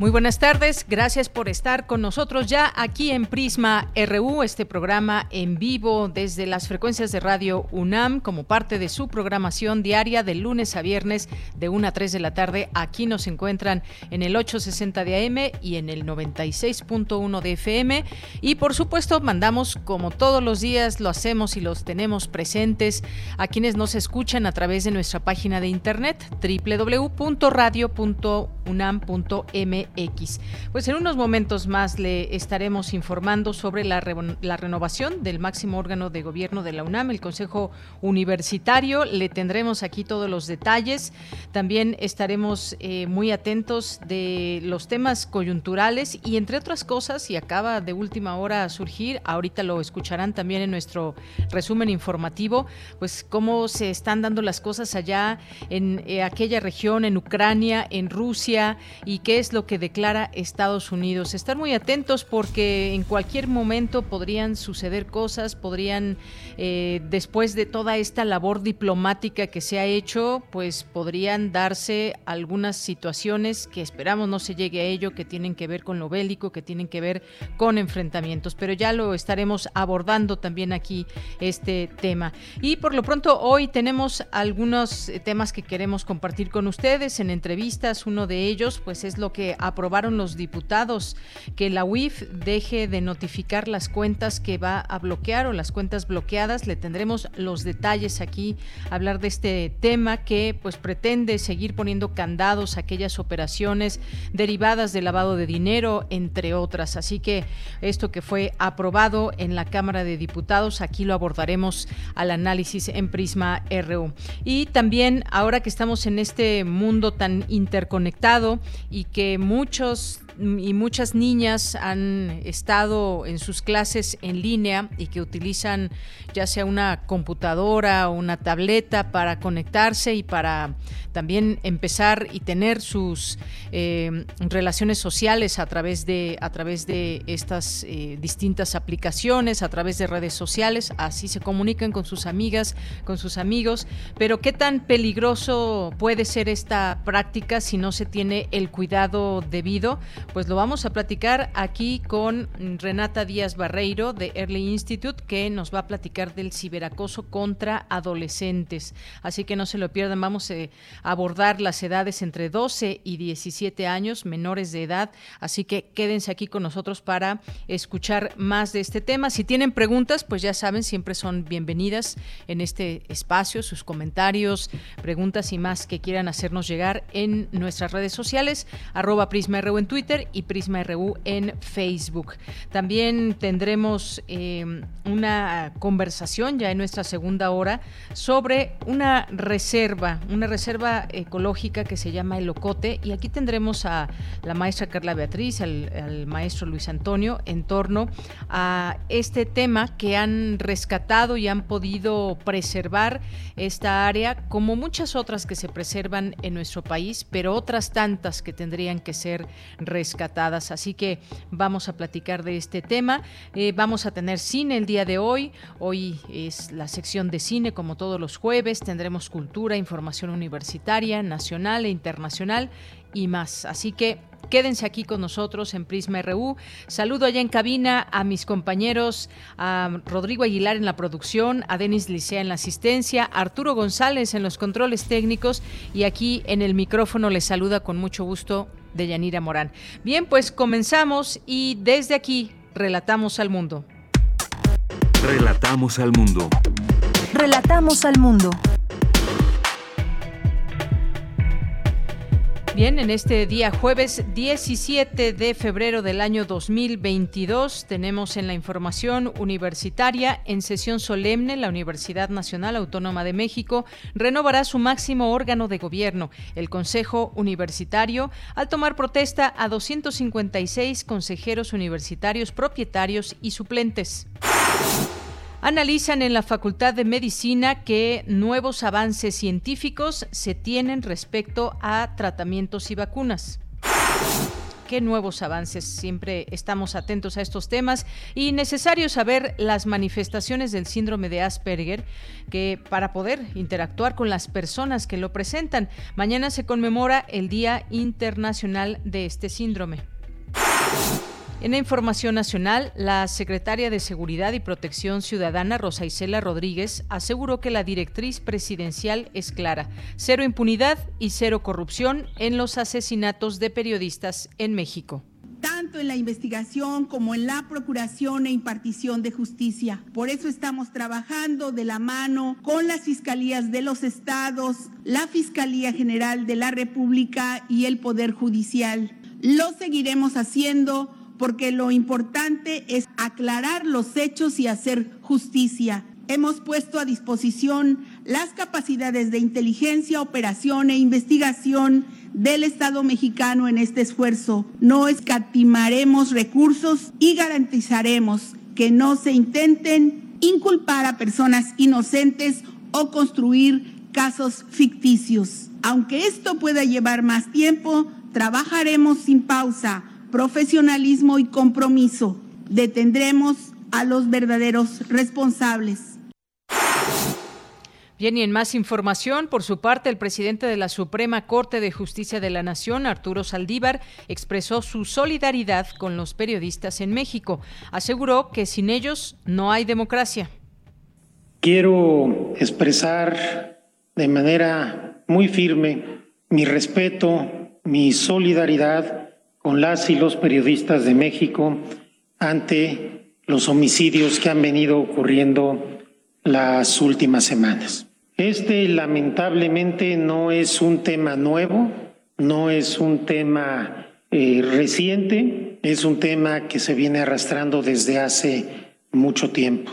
Muy buenas tardes, gracias por estar con nosotros ya aquí en Prisma RU, este programa en vivo desde las frecuencias de radio UNAM como parte de su programación diaria de lunes a viernes de 1 a 3 de la tarde. Aquí nos encuentran en el 860 de AM y en el 96.1 de FM y por supuesto mandamos como todos los días lo hacemos y los tenemos presentes a quienes nos escuchan a través de nuestra página de internet www.radio.unam.mx X. Pues en unos momentos más le estaremos informando sobre la, la renovación del máximo órgano de gobierno de la UNAM, el Consejo Universitario. Le tendremos aquí todos los detalles. También estaremos eh, muy atentos de los temas coyunturales y entre otras cosas, y acaba de última hora surgir, ahorita lo escucharán también en nuestro resumen informativo, pues cómo se están dando las cosas allá en eh, aquella región, en Ucrania, en Rusia, y qué es lo que declara Estados Unidos. Estar muy atentos porque en cualquier momento podrían suceder cosas, podrían, eh, después de toda esta labor diplomática que se ha hecho, pues podrían darse algunas situaciones que esperamos no se llegue a ello, que tienen que ver con lo bélico, que tienen que ver con enfrentamientos. Pero ya lo estaremos abordando también aquí este tema. Y por lo pronto hoy tenemos algunos temas que queremos compartir con ustedes en entrevistas. Uno de ellos, pues es lo que aprobaron los diputados que la UIF deje de notificar las cuentas que va a bloquear o las cuentas bloqueadas. Le tendremos los detalles aquí, hablar de este tema que pues pretende seguir poniendo candados a aquellas operaciones derivadas del lavado de dinero, entre otras. Así que esto que fue aprobado en la Cámara de Diputados, aquí lo abordaremos al análisis en Prisma RU. Y también ahora que estamos en este mundo tan interconectado y que muchos y muchas niñas han estado en sus clases en línea y que utilizan ya sea una computadora o una tableta para conectarse y para también empezar y tener sus eh, relaciones sociales a través de a través de estas eh, distintas aplicaciones, a través de redes sociales, así se comunican con sus amigas, con sus amigos, pero qué tan peligroso puede ser esta práctica si no se tiene el cuidado debido, pues lo vamos a platicar aquí con Renata Díaz Barreiro de Early Institute que nos va a platicar del ciberacoso contra adolescentes. Así que no se lo pierdan, vamos eh, a abordar las edades entre 12 y 17 años, menores de edad. Así que quédense aquí con nosotros para escuchar más de este tema. Si tienen preguntas, pues ya saben, siempre son bienvenidas en este espacio, sus comentarios, preguntas y más que quieran hacernos llegar en nuestras redes sociales, arroba PrismaRU en Twitter y PrismaRU en Facebook. También tendremos eh, una conversación ya en nuestra segunda hora sobre una reserva, una reserva ecológica que se llama El Ocote y aquí tendremos a la maestra Carla Beatriz, al, al maestro Luis Antonio en torno a este tema que han rescatado y han podido preservar esta área como muchas otras que se preservan en nuestro país, pero otras tantas que tendrían que ser rescatadas. Así que vamos a platicar de este tema. Eh, vamos a tener cine el día de hoy. Hoy es la sección de cine como todos los jueves. Tendremos cultura, información universitaria, nacional e internacional y más. Así que Quédense aquí con nosotros en Prisma RU. Saludo allá en cabina a mis compañeros, a Rodrigo Aguilar en la producción, a Denis Licea en la asistencia, a Arturo González en los controles técnicos y aquí en el micrófono les saluda con mucho gusto de Yanira Morán. Bien, pues comenzamos y desde aquí relatamos al mundo. Relatamos al mundo. Relatamos al mundo. Bien, en este día jueves 17 de febrero del año 2022 tenemos en la información universitaria en sesión solemne la Universidad Nacional Autónoma de México renovará su máximo órgano de gobierno, el Consejo Universitario, al tomar protesta a 256 consejeros universitarios propietarios y suplentes. Analizan en la Facultad de Medicina que nuevos avances científicos se tienen respecto a tratamientos y vacunas qué nuevos avances. Siempre estamos atentos a estos temas y necesario saber las manifestaciones del síndrome de Asperger que para poder interactuar con las personas que lo presentan. Mañana se conmemora el Día Internacional de este síndrome. En la información nacional, la secretaria de Seguridad y Protección Ciudadana, Rosa Isela Rodríguez, aseguró que la directriz presidencial es clara, cero impunidad y cero corrupción en los asesinatos de periodistas en México tanto en la investigación como en la procuración e impartición de justicia. Por eso estamos trabajando de la mano con las fiscalías de los estados, la Fiscalía General de la República y el Poder Judicial. Lo seguiremos haciendo porque lo importante es aclarar los hechos y hacer justicia. Hemos puesto a disposición las capacidades de inteligencia, operación e investigación del Estado mexicano en este esfuerzo. No escatimaremos recursos y garantizaremos que no se intenten inculpar a personas inocentes o construir casos ficticios. Aunque esto pueda llevar más tiempo, trabajaremos sin pausa profesionalismo y compromiso. Detendremos a los verdaderos responsables. Bien, y en más información, por su parte, el presidente de la Suprema Corte de Justicia de la Nación, Arturo Saldívar, expresó su solidaridad con los periodistas en México. Aseguró que sin ellos no hay democracia. Quiero expresar de manera muy firme mi respeto, mi solidaridad con las y los periodistas de México ante los homicidios que han venido ocurriendo las últimas semanas. Este lamentablemente no es un tema nuevo, no es un tema eh, reciente, es un tema que se viene arrastrando desde hace mucho tiempo.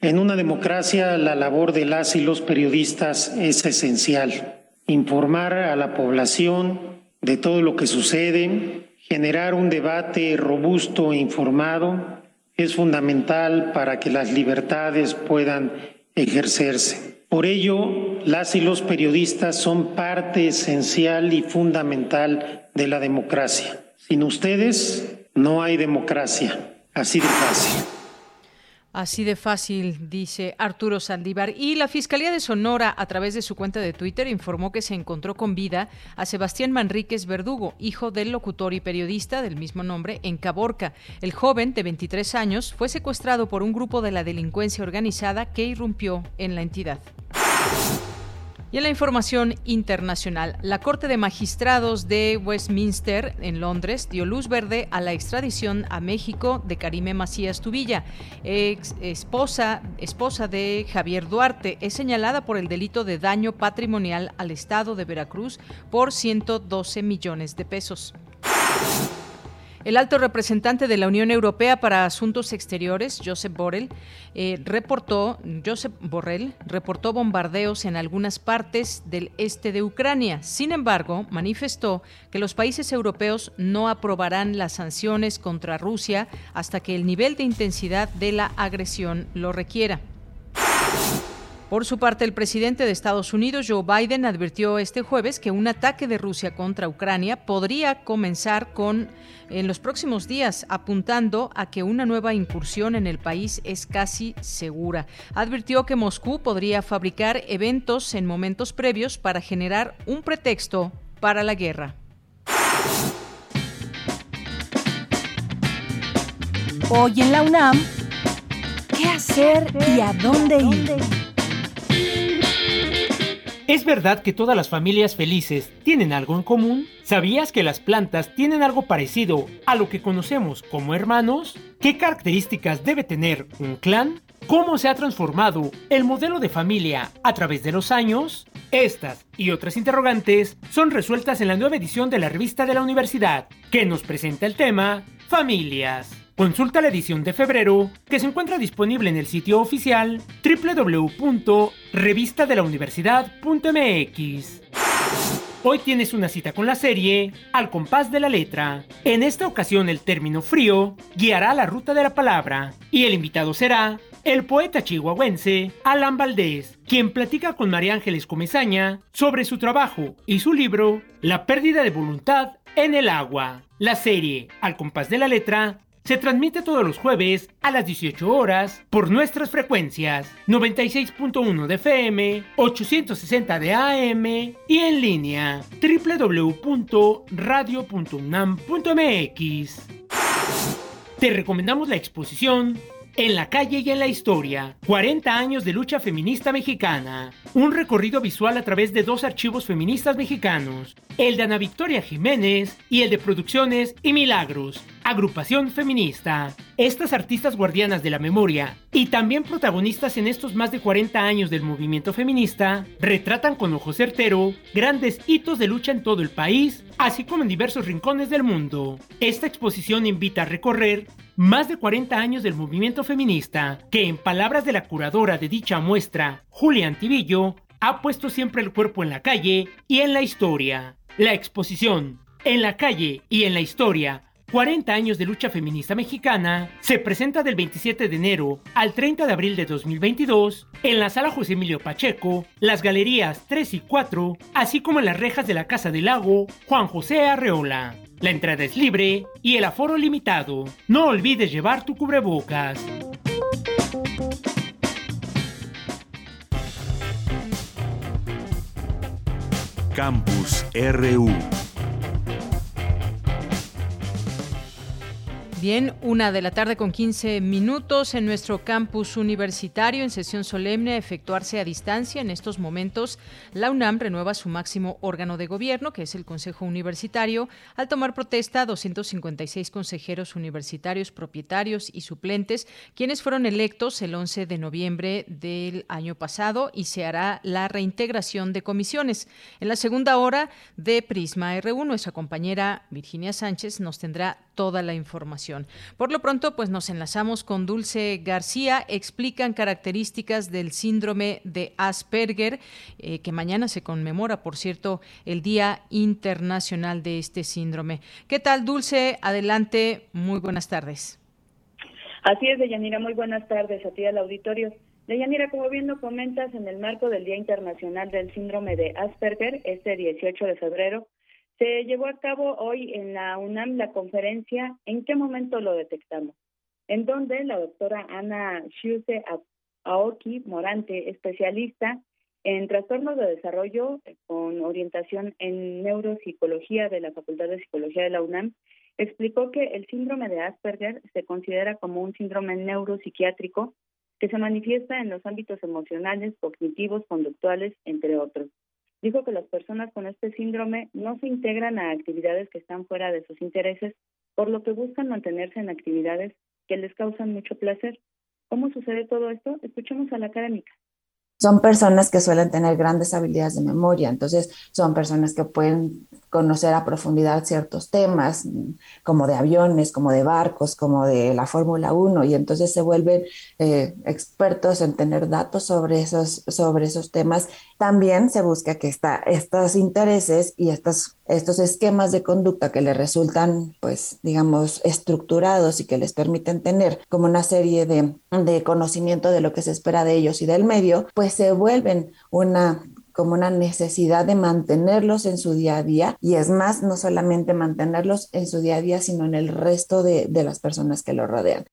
En una democracia la labor de las y los periodistas es esencial. Informar a la población de todo lo que sucede, Generar un debate robusto e informado es fundamental para que las libertades puedan ejercerse. Por ello, las y los periodistas son parte esencial y fundamental de la democracia. Sin ustedes no hay democracia. Así de fácil. Así de fácil, dice Arturo Saldívar. Y la Fiscalía de Sonora, a través de su cuenta de Twitter, informó que se encontró con vida a Sebastián Manríquez Verdugo, hijo del locutor y periodista del mismo nombre, en Caborca. El joven, de 23 años, fue secuestrado por un grupo de la delincuencia organizada que irrumpió en la entidad. Y en la información internacional, la Corte de Magistrados de Westminster en Londres dio luz verde a la extradición a México de Karime Macías Tubilla, ex esposa, esposa de Javier Duarte. Es señalada por el delito de daño patrimonial al Estado de Veracruz por 112 millones de pesos. El alto representante de la Unión Europea para Asuntos Exteriores, Josep Borrell, eh, reportó, Josep Borrell reportó bombardeos en algunas partes del este de Ucrania. Sin embargo, manifestó que los países europeos no aprobarán las sanciones contra Rusia hasta que el nivel de intensidad de la agresión lo requiera. Por su parte, el presidente de Estados Unidos, Joe Biden, advirtió este jueves que un ataque de Rusia contra Ucrania podría comenzar con en los próximos días, apuntando a que una nueva incursión en el país es casi segura. Advirtió que Moscú podría fabricar eventos en momentos previos para generar un pretexto para la guerra. Hoy en la UNAM, ¿qué hacer y a dónde ir? ¿Es verdad que todas las familias felices tienen algo en común? ¿Sabías que las plantas tienen algo parecido a lo que conocemos como hermanos? ¿Qué características debe tener un clan? ¿Cómo se ha transformado el modelo de familia a través de los años? Estas y otras interrogantes son resueltas en la nueva edición de la revista de la universidad, que nos presenta el tema Familias. Consulta la edición de febrero, que se encuentra disponible en el sitio oficial www.revistadelauniversidad.mx. Hoy tienes una cita con la serie Al compás de la letra. En esta ocasión el término frío guiará la ruta de la palabra y el invitado será el poeta chihuahuense Alan Valdés, quien platica con María Ángeles Comezaña sobre su trabajo y su libro La pérdida de voluntad en el agua. La serie Al compás de la letra se transmite todos los jueves a las 18 horas por nuestras frecuencias 96.1 de FM, 860 de AM y en línea www.radio.unam.mx. Te recomendamos la exposición en la calle y en la historia, 40 años de lucha feminista mexicana. Un recorrido visual a través de dos archivos feministas mexicanos, el de Ana Victoria Jiménez y el de Producciones y Milagros, agrupación feminista. Estas artistas guardianas de la memoria y también protagonistas en estos más de 40 años del movimiento feminista, retratan con ojo certero grandes hitos de lucha en todo el país, así como en diversos rincones del mundo. Esta exposición invita a recorrer más de 40 años del movimiento feminista, que en palabras de la curadora de dicha muestra, Julia Antivillo, ha puesto siempre el cuerpo en la calle y en la historia. La exposición En la calle y en la historia 40 años de lucha feminista mexicana, se presenta del 27 de enero al 30 de abril de 2022 en la sala José Emilio Pacheco, las galerías 3 y 4, así como en las rejas de la Casa del Lago Juan José Arreola. La entrada es libre y el aforo limitado. No olvides llevar tu cubrebocas. Campus RU Bien, una de la tarde con 15 minutos en nuestro campus universitario en sesión solemne a efectuarse a distancia. En estos momentos, la UNAM renueva su máximo órgano de gobierno, que es el Consejo Universitario, al tomar protesta a 256 consejeros universitarios propietarios y suplentes, quienes fueron electos el 11 de noviembre del año pasado y se hará la reintegración de comisiones. En la segunda hora de Prisma R1, nuestra compañera Virginia Sánchez nos tendrá toda la información. Por lo pronto, pues nos enlazamos con Dulce García. Explican características del síndrome de Asperger, eh, que mañana se conmemora, por cierto, el Día Internacional de este síndrome. ¿Qué tal, Dulce? Adelante, muy buenas tardes. Así es, Deyanira, muy buenas tardes a ti al auditorio. Deyanira, como bien lo comentas, en el marco del Día Internacional del Síndrome de Asperger, este 18 de febrero, se llevó a cabo hoy en la UNAM la conferencia ¿En qué momento lo detectamos? En donde la doctora Ana Shuse Aoki Morante, especialista en trastornos de desarrollo con orientación en neuropsicología de la Facultad de Psicología de la UNAM, explicó que el síndrome de Asperger se considera como un síndrome neuropsiquiátrico que se manifiesta en los ámbitos emocionales, cognitivos, conductuales, entre otros. Dijo que las personas con este síndrome no se integran a actividades que están fuera de sus intereses, por lo que buscan mantenerse en actividades que les causan mucho placer. ¿Cómo sucede todo esto? Escuchemos a la académica son personas que suelen tener grandes habilidades de memoria, entonces son personas que pueden conocer a profundidad ciertos temas, como de aviones, como de barcos, como de la Fórmula 1, y entonces se vuelven eh, expertos en tener datos sobre esos, sobre esos temas. También se busca que estos intereses y estos, esquemas de conducta que les resultan, pues, digamos, estructurados y que les permiten tener como una serie de, de conocimiento de lo que se espera de ellos y del medio, pues se vuelven una como una necesidad de mantenerlos en su día a día y es más, no solamente mantenerlos en su día a día, sino en el resto de, las personas que lo rodean.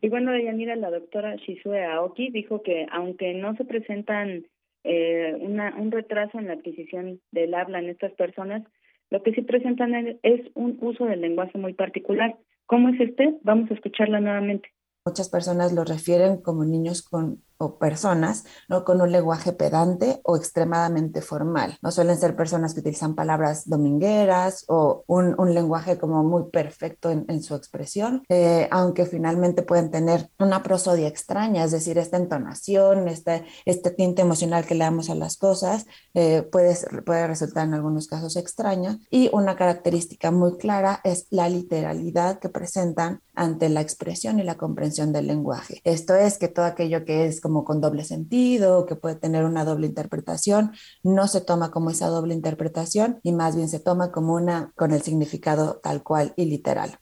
Y bueno, Deyanira, la doctora Shizue Aoki dijo que aunque no se presentan eh, un retraso en la adquisición del habla en estas personas, lo que sí presentan es un uso del lenguaje muy particular. ¿Cómo es este? Vamos a escucharla nuevamente. Muchas personas lo refieren como niños con o personas ¿no? con un lenguaje pedante o extremadamente formal. No suelen ser personas que utilizan palabras domingueras o un, un lenguaje como muy perfecto en, en su expresión, eh, aunque finalmente pueden tener una prosodia extraña, es decir, esta entonación, este, este tinte emocional que le damos a las cosas eh, puede, puede resultar en algunos casos extraña. Y una característica muy clara es la literalidad que presentan ante la expresión y la comprensión del lenguaje. Esto es que todo aquello que es como con doble sentido, que puede tener una doble interpretación, no se toma como esa doble interpretación y más bien se toma como una con el significado tal cual y literal.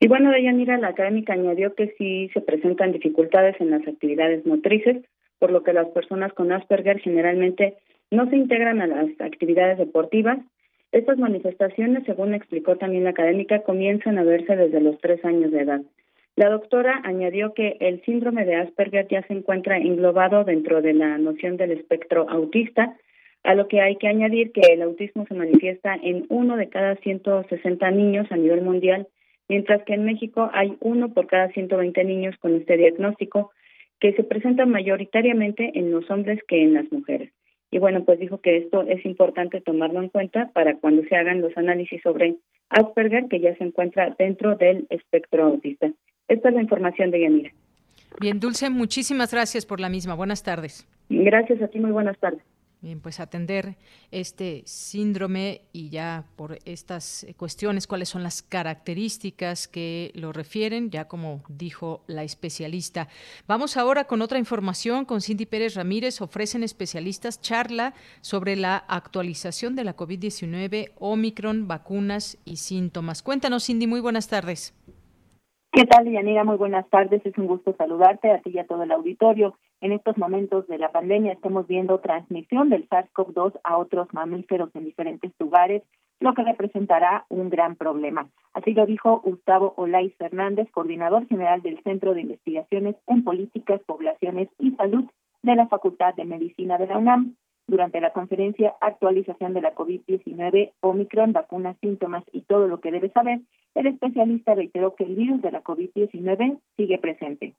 Y bueno, Deyanira, la académica añadió que sí se presentan dificultades en las actividades motrices, por lo que las personas con Asperger generalmente no se integran a las actividades deportivas. Estas manifestaciones, según explicó también la académica, comienzan a verse desde los tres años de edad. La doctora añadió que el síndrome de Asperger ya se encuentra englobado dentro de la noción del espectro autista, a lo que hay que añadir que el autismo se manifiesta en uno de cada 160 niños a nivel mundial mientras que en México hay uno por cada 120 niños con este diagnóstico que se presenta mayoritariamente en los hombres que en las mujeres. Y bueno, pues dijo que esto es importante tomarlo en cuenta para cuando se hagan los análisis sobre Asperger, que ya se encuentra dentro del espectro autista. Esta es la información de Yanira. Bien, Dulce, muchísimas gracias por la misma. Buenas tardes. Gracias a ti, muy buenas tardes. Bien, pues atender este síndrome y ya por estas cuestiones, cuáles son las características que lo refieren, ya como dijo la especialista. Vamos ahora con otra información con Cindy Pérez Ramírez. Ofrecen especialistas charla sobre la actualización de la COVID-19, Omicron, vacunas y síntomas. Cuéntanos, Cindy, muy buenas tardes. ¿Qué tal, Yanira? Muy buenas tardes. Es un gusto saludarte a ti y a todo el auditorio. En estos momentos de la pandemia estamos viendo transmisión del SARS-CoV-2 a otros mamíferos en diferentes lugares, lo que representará un gran problema. Así lo dijo Gustavo Olais Fernández, coordinador general del Centro de Investigaciones en Políticas, Poblaciones y Salud de la Facultad de Medicina de la UNAM durante la conferencia Actualización de la COVID-19, Omicron, vacunas, síntomas y todo lo que debe saber, el especialista reiteró que el virus de la COVID-19 sigue presente.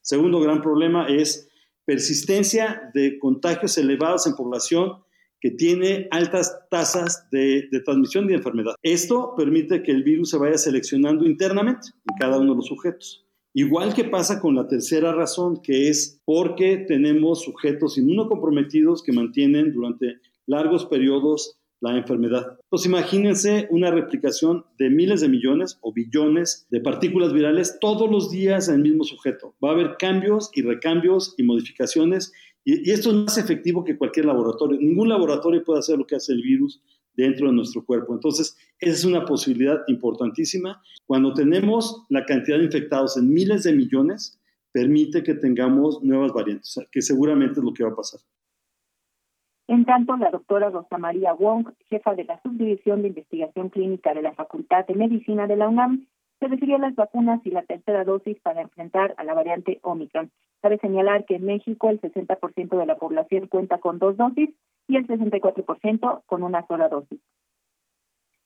Segundo gran problema es persistencia de contagios elevados en población que tiene altas tasas de, de, transmisión de enfermedad. Esto permite que el virus se vaya seleccionando internamente en cada uno de los sujetos. Igual que pasa con la tercera razón, que es porque tenemos sujetos inmunocomprometidos que mantienen durante largos periodos la enfermedad. Pues imagínense una replicación de miles de millones o billones de partículas virales todos los días en el mismo sujeto. Va a haber cambios y recambios y modificaciones y, y esto es más efectivo que cualquier laboratorio. Ningún laboratorio puede hacer lo que hace el virus dentro de nuestro cuerpo. Entonces, esa es una posibilidad importantísima. Cuando tenemos la cantidad de infectados en miles de millones, permite que tengamos nuevas variantes, que seguramente es lo que va a pasar. En tanto, la doctora Rosa María Wong, jefa de la Subdivisión de Investigación Clínica de la Facultad de Medicina de la UNAM, se refirió a las vacunas y la tercera dosis para enfrentar a la variante Omicron. Cabe señalar que en México el 60% de la población cuenta con dos dosis y el 64% con una sola dosis.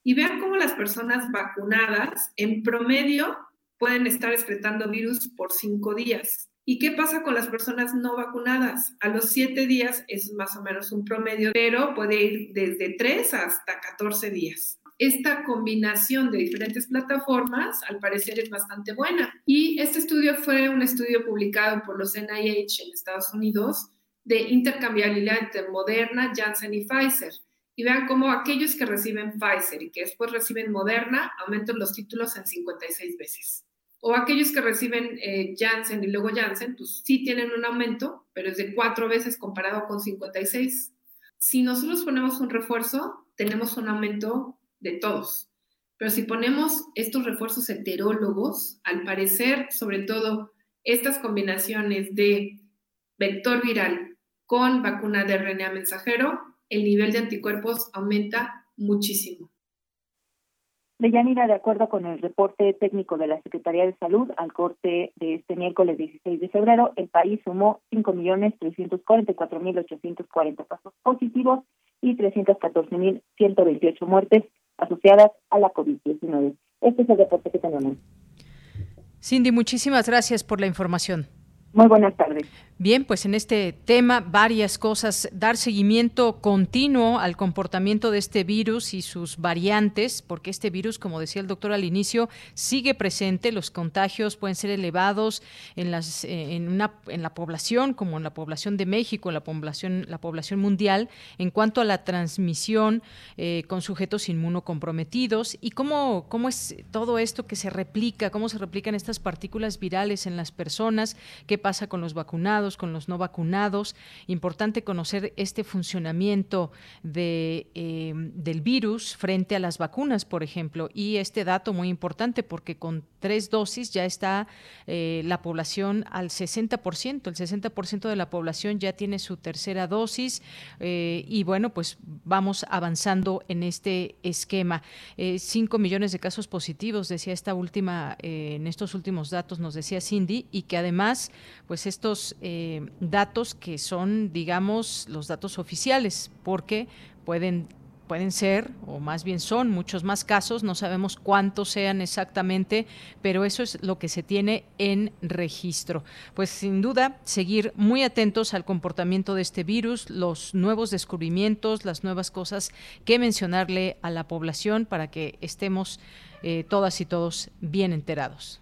Y vean cómo las personas vacunadas en promedio pueden estar excretando virus por cinco días. ¿Y qué pasa con las personas no vacunadas? A los siete días es más o menos un promedio, pero puede ir desde tres hasta 14 días esta combinación de diferentes plataformas al parecer es bastante buena. Y este estudio fue un estudio publicado por los NIH en Estados Unidos de intercambiabilidad entre Moderna, Janssen y Pfizer. Y vean cómo aquellos que reciben Pfizer y que después reciben Moderna aumentan los títulos en 56 veces. O aquellos que reciben eh, Janssen y luego Janssen, pues sí tienen un aumento, pero es de cuatro veces comparado con 56. Si nosotros ponemos un refuerzo, tenemos un aumento de todos. Pero si ponemos estos refuerzos heterólogos, al parecer, sobre todo estas combinaciones de vector viral con vacuna de RNA mensajero, el nivel de anticuerpos aumenta muchísimo. Deyanira, de acuerdo con el reporte técnico de la Secretaría de Salud, al corte de este miércoles 16 de febrero, el país sumó 5.344.840 casos positivos y 314.128 muertes asociadas a la COVID-19. Este es el reporte que tenemos. Cindy, muchísimas gracias por la información. Muy buenas tardes. Bien, pues en este tema varias cosas, dar seguimiento continuo al comportamiento de este virus y sus variantes, porque este virus, como decía el doctor al inicio, sigue presente, los contagios pueden ser elevados en las eh, en una en la población como en la población de México, la población la población mundial en cuanto a la transmisión eh, con sujetos inmunocomprometidos. Y cómo cómo es todo esto que se replica, cómo se replican estas partículas virales en las personas, qué pasa con los vacunados con los no vacunados. Importante conocer este funcionamiento de, eh, del virus frente a las vacunas, por ejemplo. Y este dato muy importante porque con tres dosis ya está eh, la población al 60%. El 60% de la población ya tiene su tercera dosis. Eh, y bueno, pues vamos avanzando en este esquema. Cinco millones de casos positivos, decía esta última, en estos últimos datos, nos decía Cindy, y que además, pues estos eh, datos que son, digamos, los datos oficiales, porque pueden pueden ser, o más bien son muchos más casos, no sabemos cuántos sean exactamente, pero eso es lo que se tiene en registro. Pues sin duda, seguir muy atentos al comportamiento de este virus, los nuevos descubrimientos, las nuevas cosas que mencionarle a la población para que estemos eh, todas y todos bien enterados.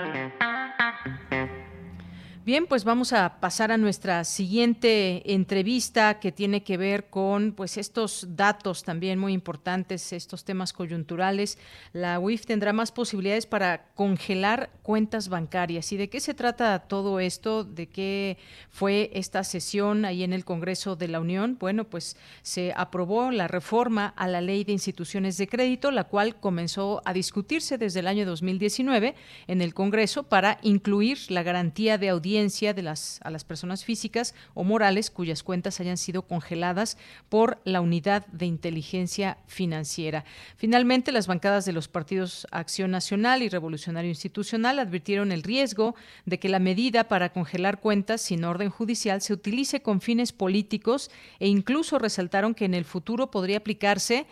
Bien, pues vamos a pasar a nuestra siguiente entrevista que tiene que ver con pues estos datos también muy importantes, estos temas coyunturales. La UIF tendrá más posibilidades para congelar cuentas bancarias. ¿Y de qué se trata todo esto? ¿De qué fue esta sesión ahí en el Congreso de la Unión? Bueno, pues se aprobó la reforma a la Ley de Instituciones de Crédito, la cual comenzó a discutirse desde el año 2019 en el Congreso para incluir la garantía de audiencia de las, a las personas físicas o morales cuyas cuentas hayan sido congeladas por la Unidad de Inteligencia Financiera. Finalmente, las bancadas de los partidos Acción Nacional y Revolucionario Institucional advirtieron el riesgo de que la medida para congelar cuentas sin orden judicial se utilice con fines políticos e incluso resaltaron que en el futuro podría aplicarse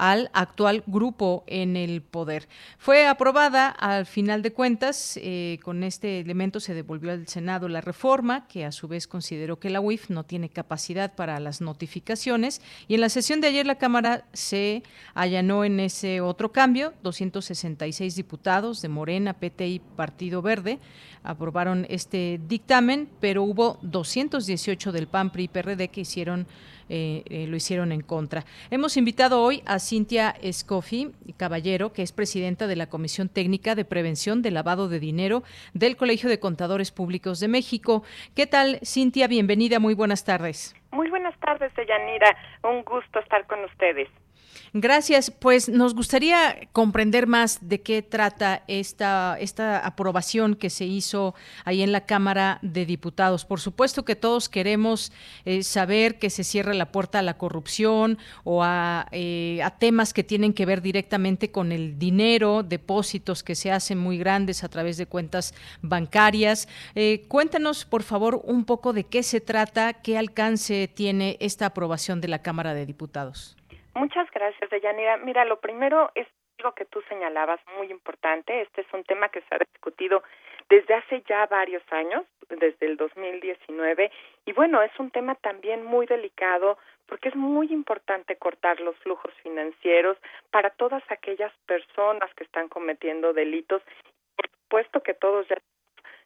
al actual grupo en el poder. Fue aprobada al final de cuentas, eh, con este elemento se devolvió al Senado la reforma, que a su vez consideró que la UIF no tiene capacidad para las notificaciones, y en la sesión de ayer la Cámara se allanó en ese otro cambio, 266 diputados de Morena, PT y Partido Verde aprobaron este dictamen, pero hubo 218 del PAN, PRI y PRD que hicieron eh, eh, lo hicieron en contra. Hemos invitado hoy a Cintia Escofi Caballero, que es presidenta de la Comisión Técnica de Prevención del Lavado de Dinero del Colegio de Contadores Públicos de México. ¿Qué tal, Cintia? Bienvenida, muy buenas tardes. Muy buenas tardes, Deyanira. Un gusto estar con ustedes. Gracias. Pues nos gustaría comprender más de qué trata esta, esta aprobación que se hizo ahí en la Cámara de Diputados. Por supuesto que todos queremos eh, saber que se cierre la puerta a la corrupción o a, eh, a, temas que tienen que ver directamente con el dinero, depósitos que se hacen muy grandes a través de cuentas bancarias. Eh, cuéntanos, por favor, un poco de qué se trata, qué alcance tiene esta aprobación de la Cámara de Diputados. Muchas gracias, Deyanira. Mira, lo primero es lo que tú señalabas, muy importante. Este es un tema que se ha discutido desde hace ya varios años, desde el 2019, y bueno, es un tema también muy delicado porque es muy importante cortar los flujos financieros para todas aquellas personas que están cometiendo delitos. Por supuesto que todos ya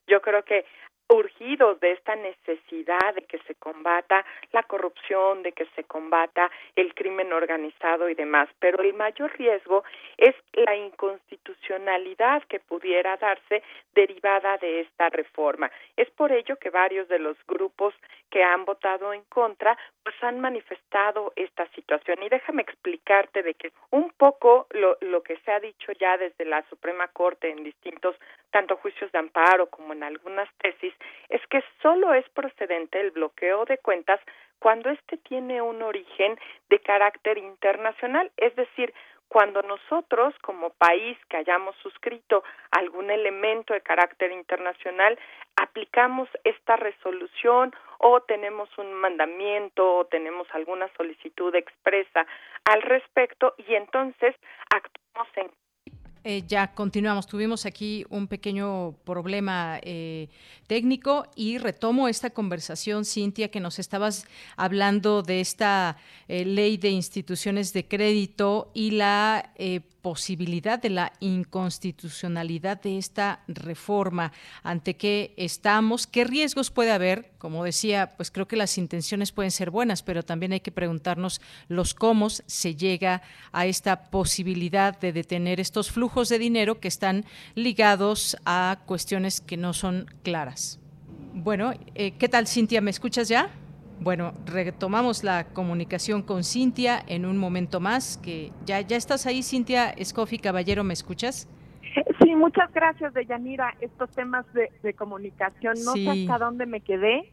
yo creo que urgidos de esta necesidad de que se combata la corrupción, de que se combata el crimen organizado y demás. Pero el mayor riesgo es la inconstitucionalidad que pudiera darse derivada de esta reforma. Es por ello que varios de los grupos que han votado en contra pues han manifestado esta situación. Y déjame explicarte de que un poco lo, lo que se ha dicho ya desde la Suprema Corte en distintos tanto juicios de amparo como en algunas tesis es que solo es procedente el bloqueo de cuentas cuando éste tiene un origen de carácter internacional, es decir, cuando nosotros como país que hayamos suscrito algún elemento de carácter internacional aplicamos esta resolución o tenemos un mandamiento o tenemos alguna solicitud expresa al respecto y entonces actuamos en eh, ya continuamos. Tuvimos aquí un pequeño problema eh, técnico y retomo esta conversación, Cintia, que nos estabas hablando de esta eh, ley de instituciones de crédito y la posibilidad de la inconstitucionalidad de esta reforma, ante qué estamos, qué riesgos puede haber. Como decía, pues creo que las intenciones pueden ser buenas, pero también hay que preguntarnos los cómo se llega a esta posibilidad de detener estos flujos de dinero que están ligados a cuestiones que no son claras. Bueno, eh, ¿qué tal Cintia? ¿Me escuchas ya? Bueno, retomamos la comunicación con Cintia en un momento más, que ya, ya estás ahí, Cintia Escofi Caballero, ¿me escuchas? Sí, muchas gracias, Deyanira. Estos temas de, comunicación, no sé hasta dónde me quedé.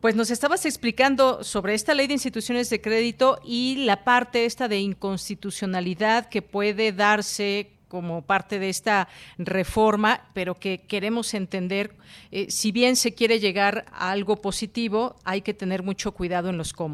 Pues nos estabas explicando sobre esta ley de instituciones de crédito y la parte esta de inconstitucionalidad que puede darse como parte de esta reforma, pero que queremos entender, eh, si bien se quiere llegar a algo positivo, hay que tener mucho cuidado en los cómo.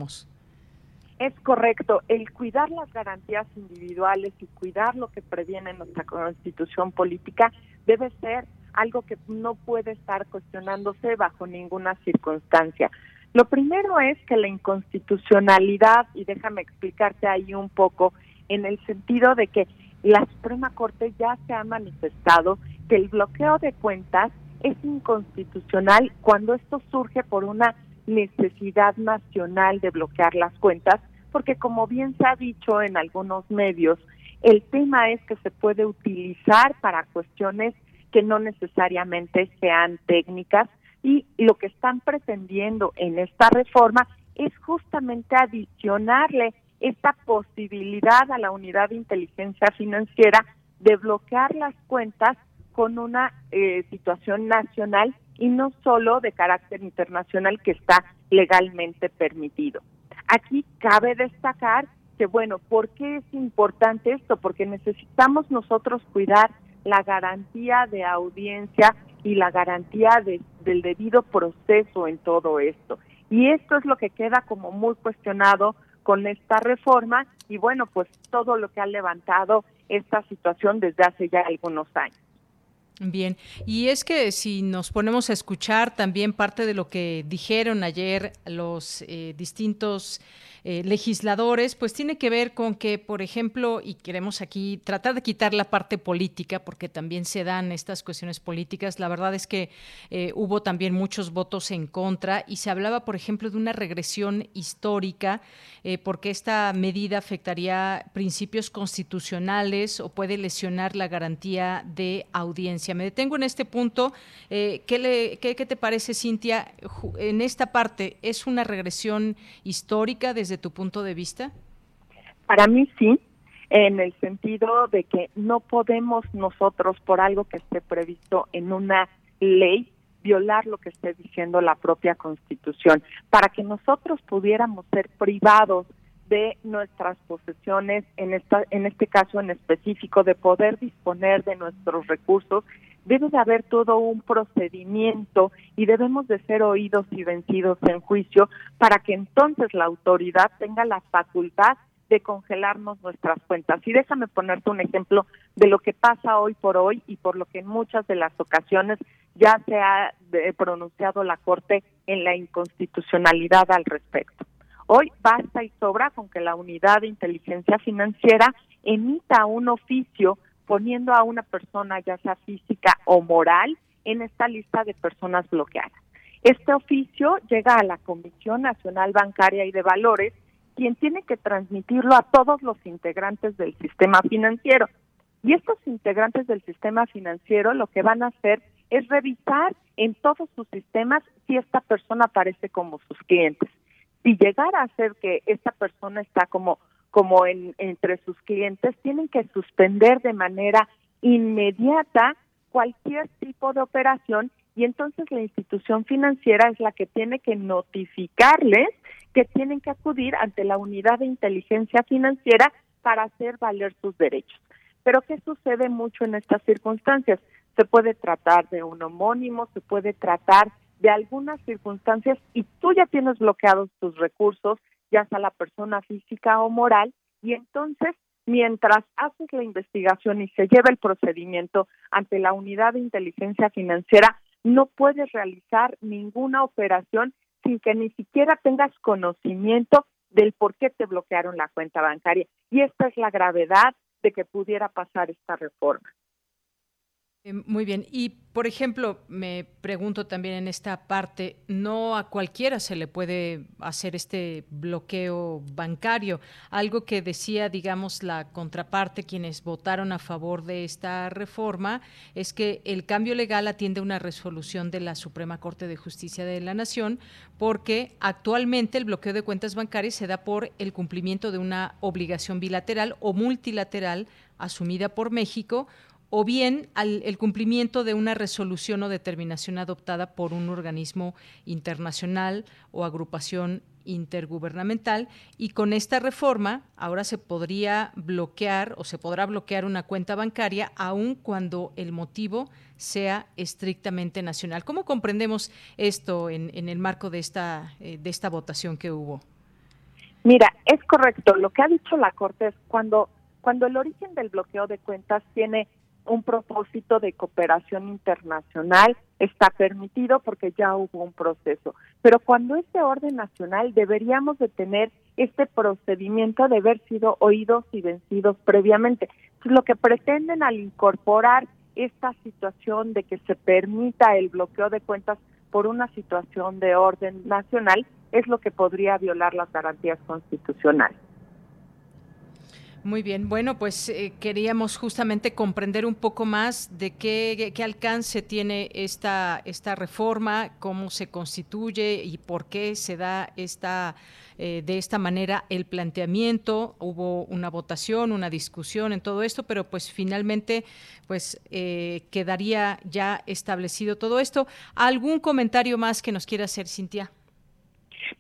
Es correcto, el cuidar las garantías individuales y cuidar lo que previene nuestra constitución política debe ser algo que no puede estar cuestionándose bajo ninguna circunstancia. Lo primero es que la inconstitucionalidad, y déjame explicarte ahí un poco, en el sentido de que la Suprema Corte ya se ha manifestado que el bloqueo de cuentas es inconstitucional cuando esto surge por una necesidad nacional de bloquear las cuentas, porque como bien se ha dicho en algunos medios, el tema es que se puede utilizar para cuestiones que no necesariamente sean técnicas y lo que están pretendiendo en esta reforma es justamente adicionarle esta posibilidad a la unidad de inteligencia financiera de bloquear las cuentas con una eh, situación nacional y no solo de carácter internacional que está legalmente permitido. Aquí cabe destacar que, bueno, ¿por qué es importante esto? Porque necesitamos nosotros cuidar la garantía de audiencia y la garantía del debido proceso en todo esto. Y esto es lo que queda como muy cuestionado con esta reforma y bueno, pues todo lo que ha levantado esta situación desde hace ya algunos años. Bien, y es que si nos ponemos a escuchar también parte de lo que dijeron ayer los eh, distintos eh, legisladores, pues tiene que ver con que, por ejemplo, y queremos aquí tratar de quitar la parte política, porque también se dan estas cuestiones políticas, la verdad es que eh, hubo también muchos votos en contra y se hablaba, por ejemplo, de una regresión histórica, eh, porque esta medida afectaría principios constitucionales o puede lesionar la garantía de audiencia. Me detengo en este punto. ¿qué, le, qué, ¿Qué te parece, Cintia? En esta parte, ¿es una regresión histórica desde tu punto de vista? Para mí sí, en el sentido de que no podemos nosotros, por algo que esté previsto en una ley, violar lo que esté diciendo la propia Constitución. Para que nosotros pudiéramos ser privados de nuestras posesiones, en, esta, en este caso en específico, de poder disponer de nuestros recursos, debe de haber todo un procedimiento y debemos de ser oídos y vencidos en juicio para que entonces la autoridad tenga la facultad de congelarnos nuestras cuentas. Y déjame ponerte un ejemplo de lo que pasa hoy por hoy y por lo que en muchas de las ocasiones ya se ha pronunciado la Corte en la inconstitucionalidad al respecto. Hoy basta y sobra con que la unidad de inteligencia financiera emita un oficio poniendo a una persona, ya sea física o moral, en esta lista de personas bloqueadas. Este oficio llega a la Comisión Nacional Bancaria y de Valores, quien tiene que transmitirlo a todos los integrantes del sistema financiero. Y estos integrantes del sistema financiero lo que van a hacer es revisar en todos sus sistemas si esta persona aparece como sus clientes. Si llegara a ser que esta persona está como como en, entre sus clientes, tienen que suspender de manera inmediata cualquier tipo de operación y entonces la institución financiera es la que tiene que notificarles que tienen que acudir ante la unidad de inteligencia financiera para hacer valer sus derechos. Pero ¿qué sucede mucho en estas circunstancias? Se puede tratar de un homónimo, se puede tratar de algunas circunstancias y tú ya tienes bloqueados tus recursos, ya sea la persona física o moral, y entonces mientras haces la investigación y se lleva el procedimiento ante la unidad de inteligencia financiera, no puedes realizar ninguna operación sin que ni siquiera tengas conocimiento del por qué te bloquearon la cuenta bancaria. Y esta es la gravedad de que pudiera pasar esta reforma. Eh, muy bien. Y, por ejemplo, me pregunto también en esta parte, no a cualquiera se le puede hacer este bloqueo bancario. Algo que decía, digamos, la contraparte, quienes votaron a favor de esta reforma, es que el cambio legal atiende una resolución de la Suprema Corte de Justicia de la Nación, porque actualmente el bloqueo de cuentas bancarias se da por el cumplimiento de una obligación bilateral o multilateral asumida por México o bien al, el cumplimiento de una resolución o determinación adoptada por un organismo internacional o agrupación intergubernamental y con esta reforma ahora se podría bloquear o se podrá bloquear una cuenta bancaria aun cuando el motivo sea estrictamente nacional. ¿Cómo comprendemos esto en, en el marco de esta, eh, de esta votación que hubo? Mira, es correcto. Lo que ha dicho la Corte es cuando, cuando el origen del bloqueo de cuentas tiene un propósito de cooperación internacional está permitido porque ya hubo un proceso. Pero cuando es de orden nacional deberíamos de tener este procedimiento de haber sido oídos y vencidos previamente. lo que pretenden al incorporar esta situación de que se permita el bloqueo de cuentas por una situación de orden nacional es lo que podría violar las garantías constitucionales. Muy bien, bueno, pues eh, queríamos justamente comprender un poco más de qué, qué, alcance tiene esta, esta reforma, cómo se constituye y por qué se da esta, eh, de esta manera el planteamiento. Hubo una votación, una discusión en todo esto, pero pues finalmente pues eh, quedaría ya establecido todo esto. ¿Algún comentario más que nos quiera hacer, Cintia?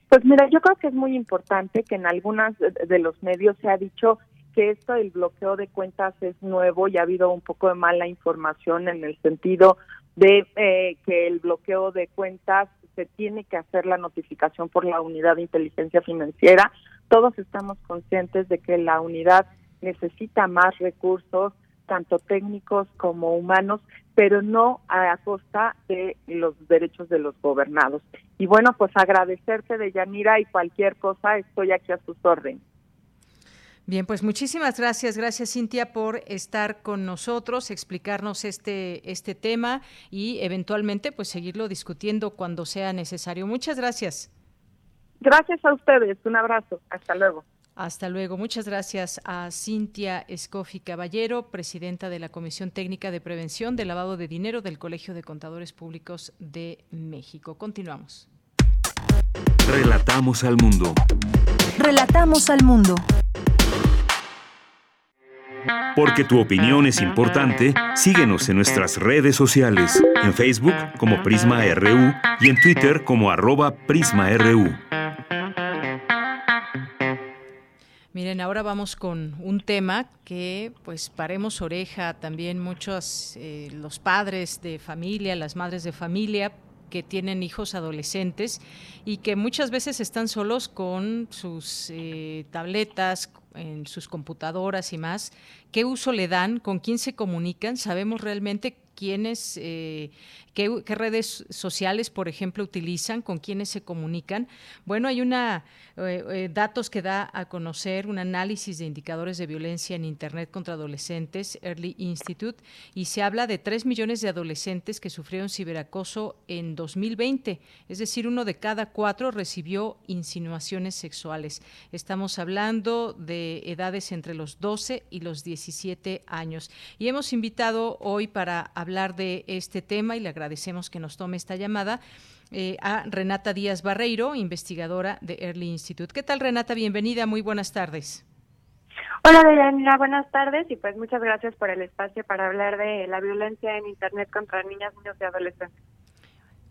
Pues mira, yo creo que es muy importante que en algunas de los medios se ha dicho que esto del bloqueo de cuentas es nuevo y ha habido un poco de mala información en el sentido de eh, que el bloqueo de cuentas se tiene que hacer la notificación por la unidad de inteligencia financiera. Todos estamos conscientes de que la unidad necesita más recursos, tanto técnicos como humanos, pero no a costa de los derechos de los gobernados. Y bueno, pues agradecerte de Yanira y cualquier cosa, estoy aquí a sus órdenes. Bien, pues muchísimas gracias, gracias Cintia por estar con nosotros, explicarnos este este tema y eventualmente pues seguirlo discutiendo cuando sea necesario. Muchas gracias. Gracias a ustedes, un abrazo, hasta luego. Hasta luego. Muchas gracias a Cintia Escofi Caballero, presidenta de la Comisión Técnica de Prevención del Lavado de Dinero del Colegio de Contadores Públicos de México. Continuamos. Relatamos al mundo. Relatamos al mundo. Porque tu opinión es importante, síguenos en nuestras redes sociales, en Facebook como Prisma RU y en Twitter como arroba PrismaRU. Miren, ahora vamos con un tema que pues paremos oreja también muchos eh, los padres de familia, las madres de familia que tienen hijos adolescentes y que muchas veces están solos con sus eh, tabletas, en sus computadoras y más, qué uso le dan, con quién se comunican, sabemos realmente quiénes, eh, qué, redes sociales, por ejemplo, utilizan, con quiénes se comunican. Bueno, hay una eh, eh, datos que da a conocer un análisis de indicadores de violencia en Internet contra adolescentes, Early Institute, y se habla de tres millones de adolescentes que sufrieron ciberacoso en 2020, es decir, uno de cada cuatro recibió insinuaciones sexuales. Estamos hablando de edades entre los 12 y los 17 años. Y hemos invitado hoy para hablar de este tema y le agradecemos que nos tome esta llamada. Eh, a Renata Díaz Barreiro, investigadora de Early Institute. ¿Qué tal, Renata? Bienvenida, muy buenas tardes. Hola, Deyanira, buenas tardes y pues muchas gracias por el espacio para hablar de la violencia en Internet contra niñas, niños y adolescentes.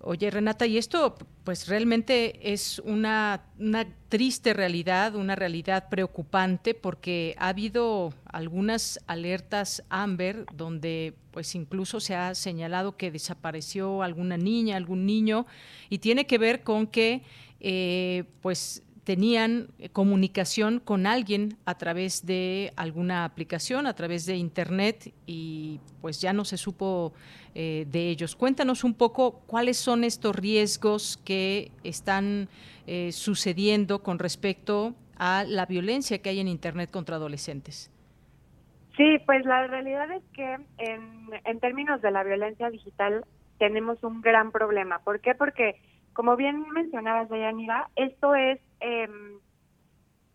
Oye, Renata, y esto pues realmente es una, una, triste realidad, una realidad preocupante porque ha habido algunas alertas Amber donde pues incluso se ha señalado que desapareció alguna niña, algún niño y tiene que ver con que eh, pues tenían comunicación con alguien a través de alguna aplicación, a través de internet y pues ya no se supo eh, de ellos. Cuéntanos un poco cuáles son estos riesgos que están eh, sucediendo con respecto a la violencia que hay en internet contra adolescentes. Sí, pues la realidad es que en, en términos de la violencia digital tenemos un gran problema. ¿Por qué? Porque como bien mencionabas, Dayanira, esto es eh,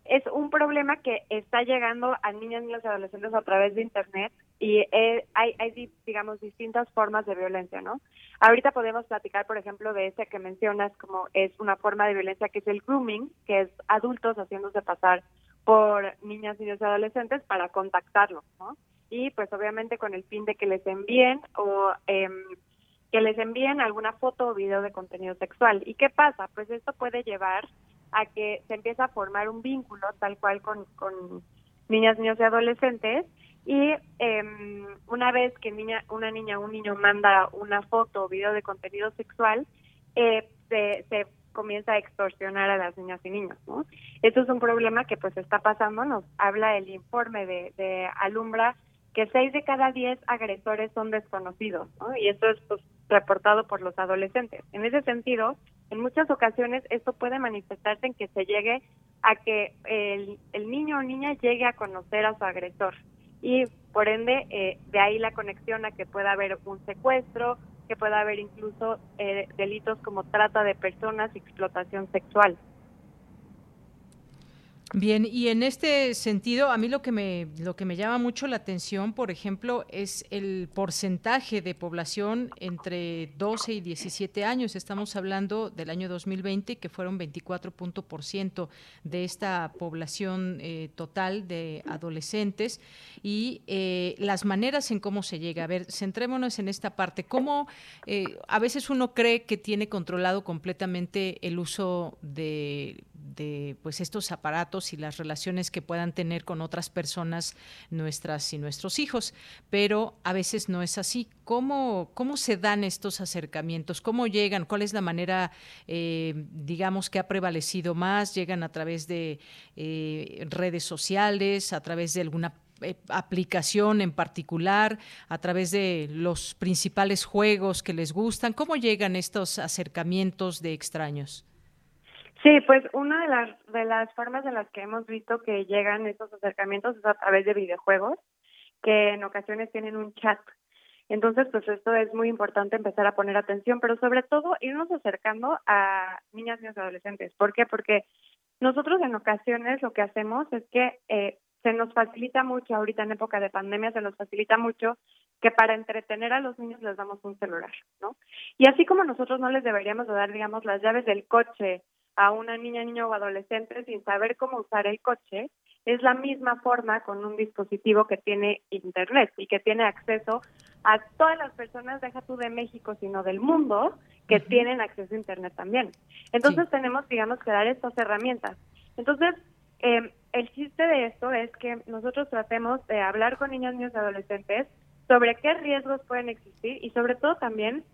es un problema que está llegando a niños y adolescentes a través de Internet y eh, hay, hay, digamos, distintas formas de violencia, ¿no? Ahorita podemos platicar, por ejemplo, de ese que mencionas como es una forma de violencia que es el grooming, que es adultos haciéndose pasar por niñas, niños y adolescentes para contactarlos, ¿no? Y pues obviamente con el fin de que les envíen o eh, que les envíen alguna foto o video de contenido sexual. ¿Y qué pasa? Pues esto puede llevar a que se empiece a formar un vínculo tal cual con, con niñas, niños y adolescentes y eh, una vez que niña, una niña o un niño manda una foto o video de contenido sexual, eh, se, se comienza a extorsionar a las niñas y niños, ¿no? Esto es un problema que pues está pasando, nos habla el informe de, de Alumbra que seis de cada diez agresores son desconocidos, ¿no? Y esto es pues, reportado por los adolescentes. En ese sentido, en muchas ocasiones esto puede manifestarse en que se llegue a que el, el niño o niña llegue a conocer a su agresor y por ende eh, de ahí la conexión a que pueda haber un secuestro, que pueda haber incluso eh, delitos como trata de personas y explotación sexual. Bien, y en este sentido, a mí lo que me lo que me llama mucho la atención, por ejemplo, es el porcentaje de población entre 12 y 17 años. Estamos hablando del año 2020, que fueron 24% de esta población eh, total de adolescentes y eh, las maneras en cómo se llega. A ver, centrémonos en esta parte. ¿Cómo eh, a veces uno cree que tiene controlado completamente el uso de de pues estos aparatos y las relaciones que puedan tener con otras personas nuestras y nuestros hijos, pero a veces no es así. ¿Cómo, cómo se dan estos acercamientos? ¿Cómo llegan? ¿Cuál es la manera, eh, digamos, que ha prevalecido más? ¿Llegan a través de eh, redes sociales, a través de alguna eh, aplicación en particular, a través de los principales juegos que les gustan? ¿Cómo llegan estos acercamientos de extraños? Sí, pues una de las, de las formas en las que hemos visto que llegan estos acercamientos es a través de videojuegos, que en ocasiones tienen un chat. Entonces, pues esto es muy importante empezar a poner atención, pero sobre todo irnos acercando a niñas, niños y adolescentes. ¿Por qué? Porque nosotros en ocasiones lo que hacemos es que eh, se nos facilita mucho, ahorita en época de pandemia, se nos facilita mucho que para entretener a los niños les damos un celular, ¿no? Y así como nosotros no les deberíamos dar, digamos, las llaves del coche a una niña, niño o adolescente sin saber cómo usar el coche, es la misma forma con un dispositivo que tiene internet y que tiene acceso a todas las personas, deja tú de México, sino del mundo, que tienen acceso a internet también. Entonces tenemos, digamos, que dar estas herramientas. Entonces, eh, el chiste de esto es que nosotros tratemos de hablar con niños, niños y adolescentes sobre qué riesgos pueden existir y sobre todo también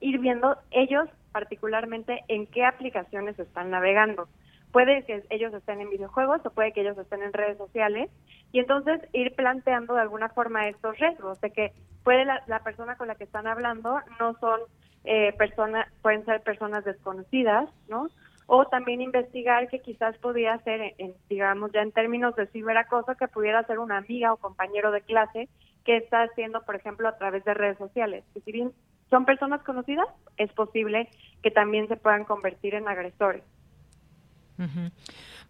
ir viendo ellos particularmente en qué aplicaciones están navegando. Puede que ellos estén en videojuegos o puede que ellos estén en redes sociales y entonces ir planteando de alguna forma estos riesgos de que puede la, persona con la que están hablando no son eh, personas, pueden ser personas desconocidas, ¿no? O también investigar que quizás podría ser, en, digamos, ya en términos de ciberacoso, que pudiera ser una amiga o compañero de clase que está haciendo, por ejemplo, a través de redes sociales. Que si bien son personas conocidas, es posible que también se puedan convertir en agresores.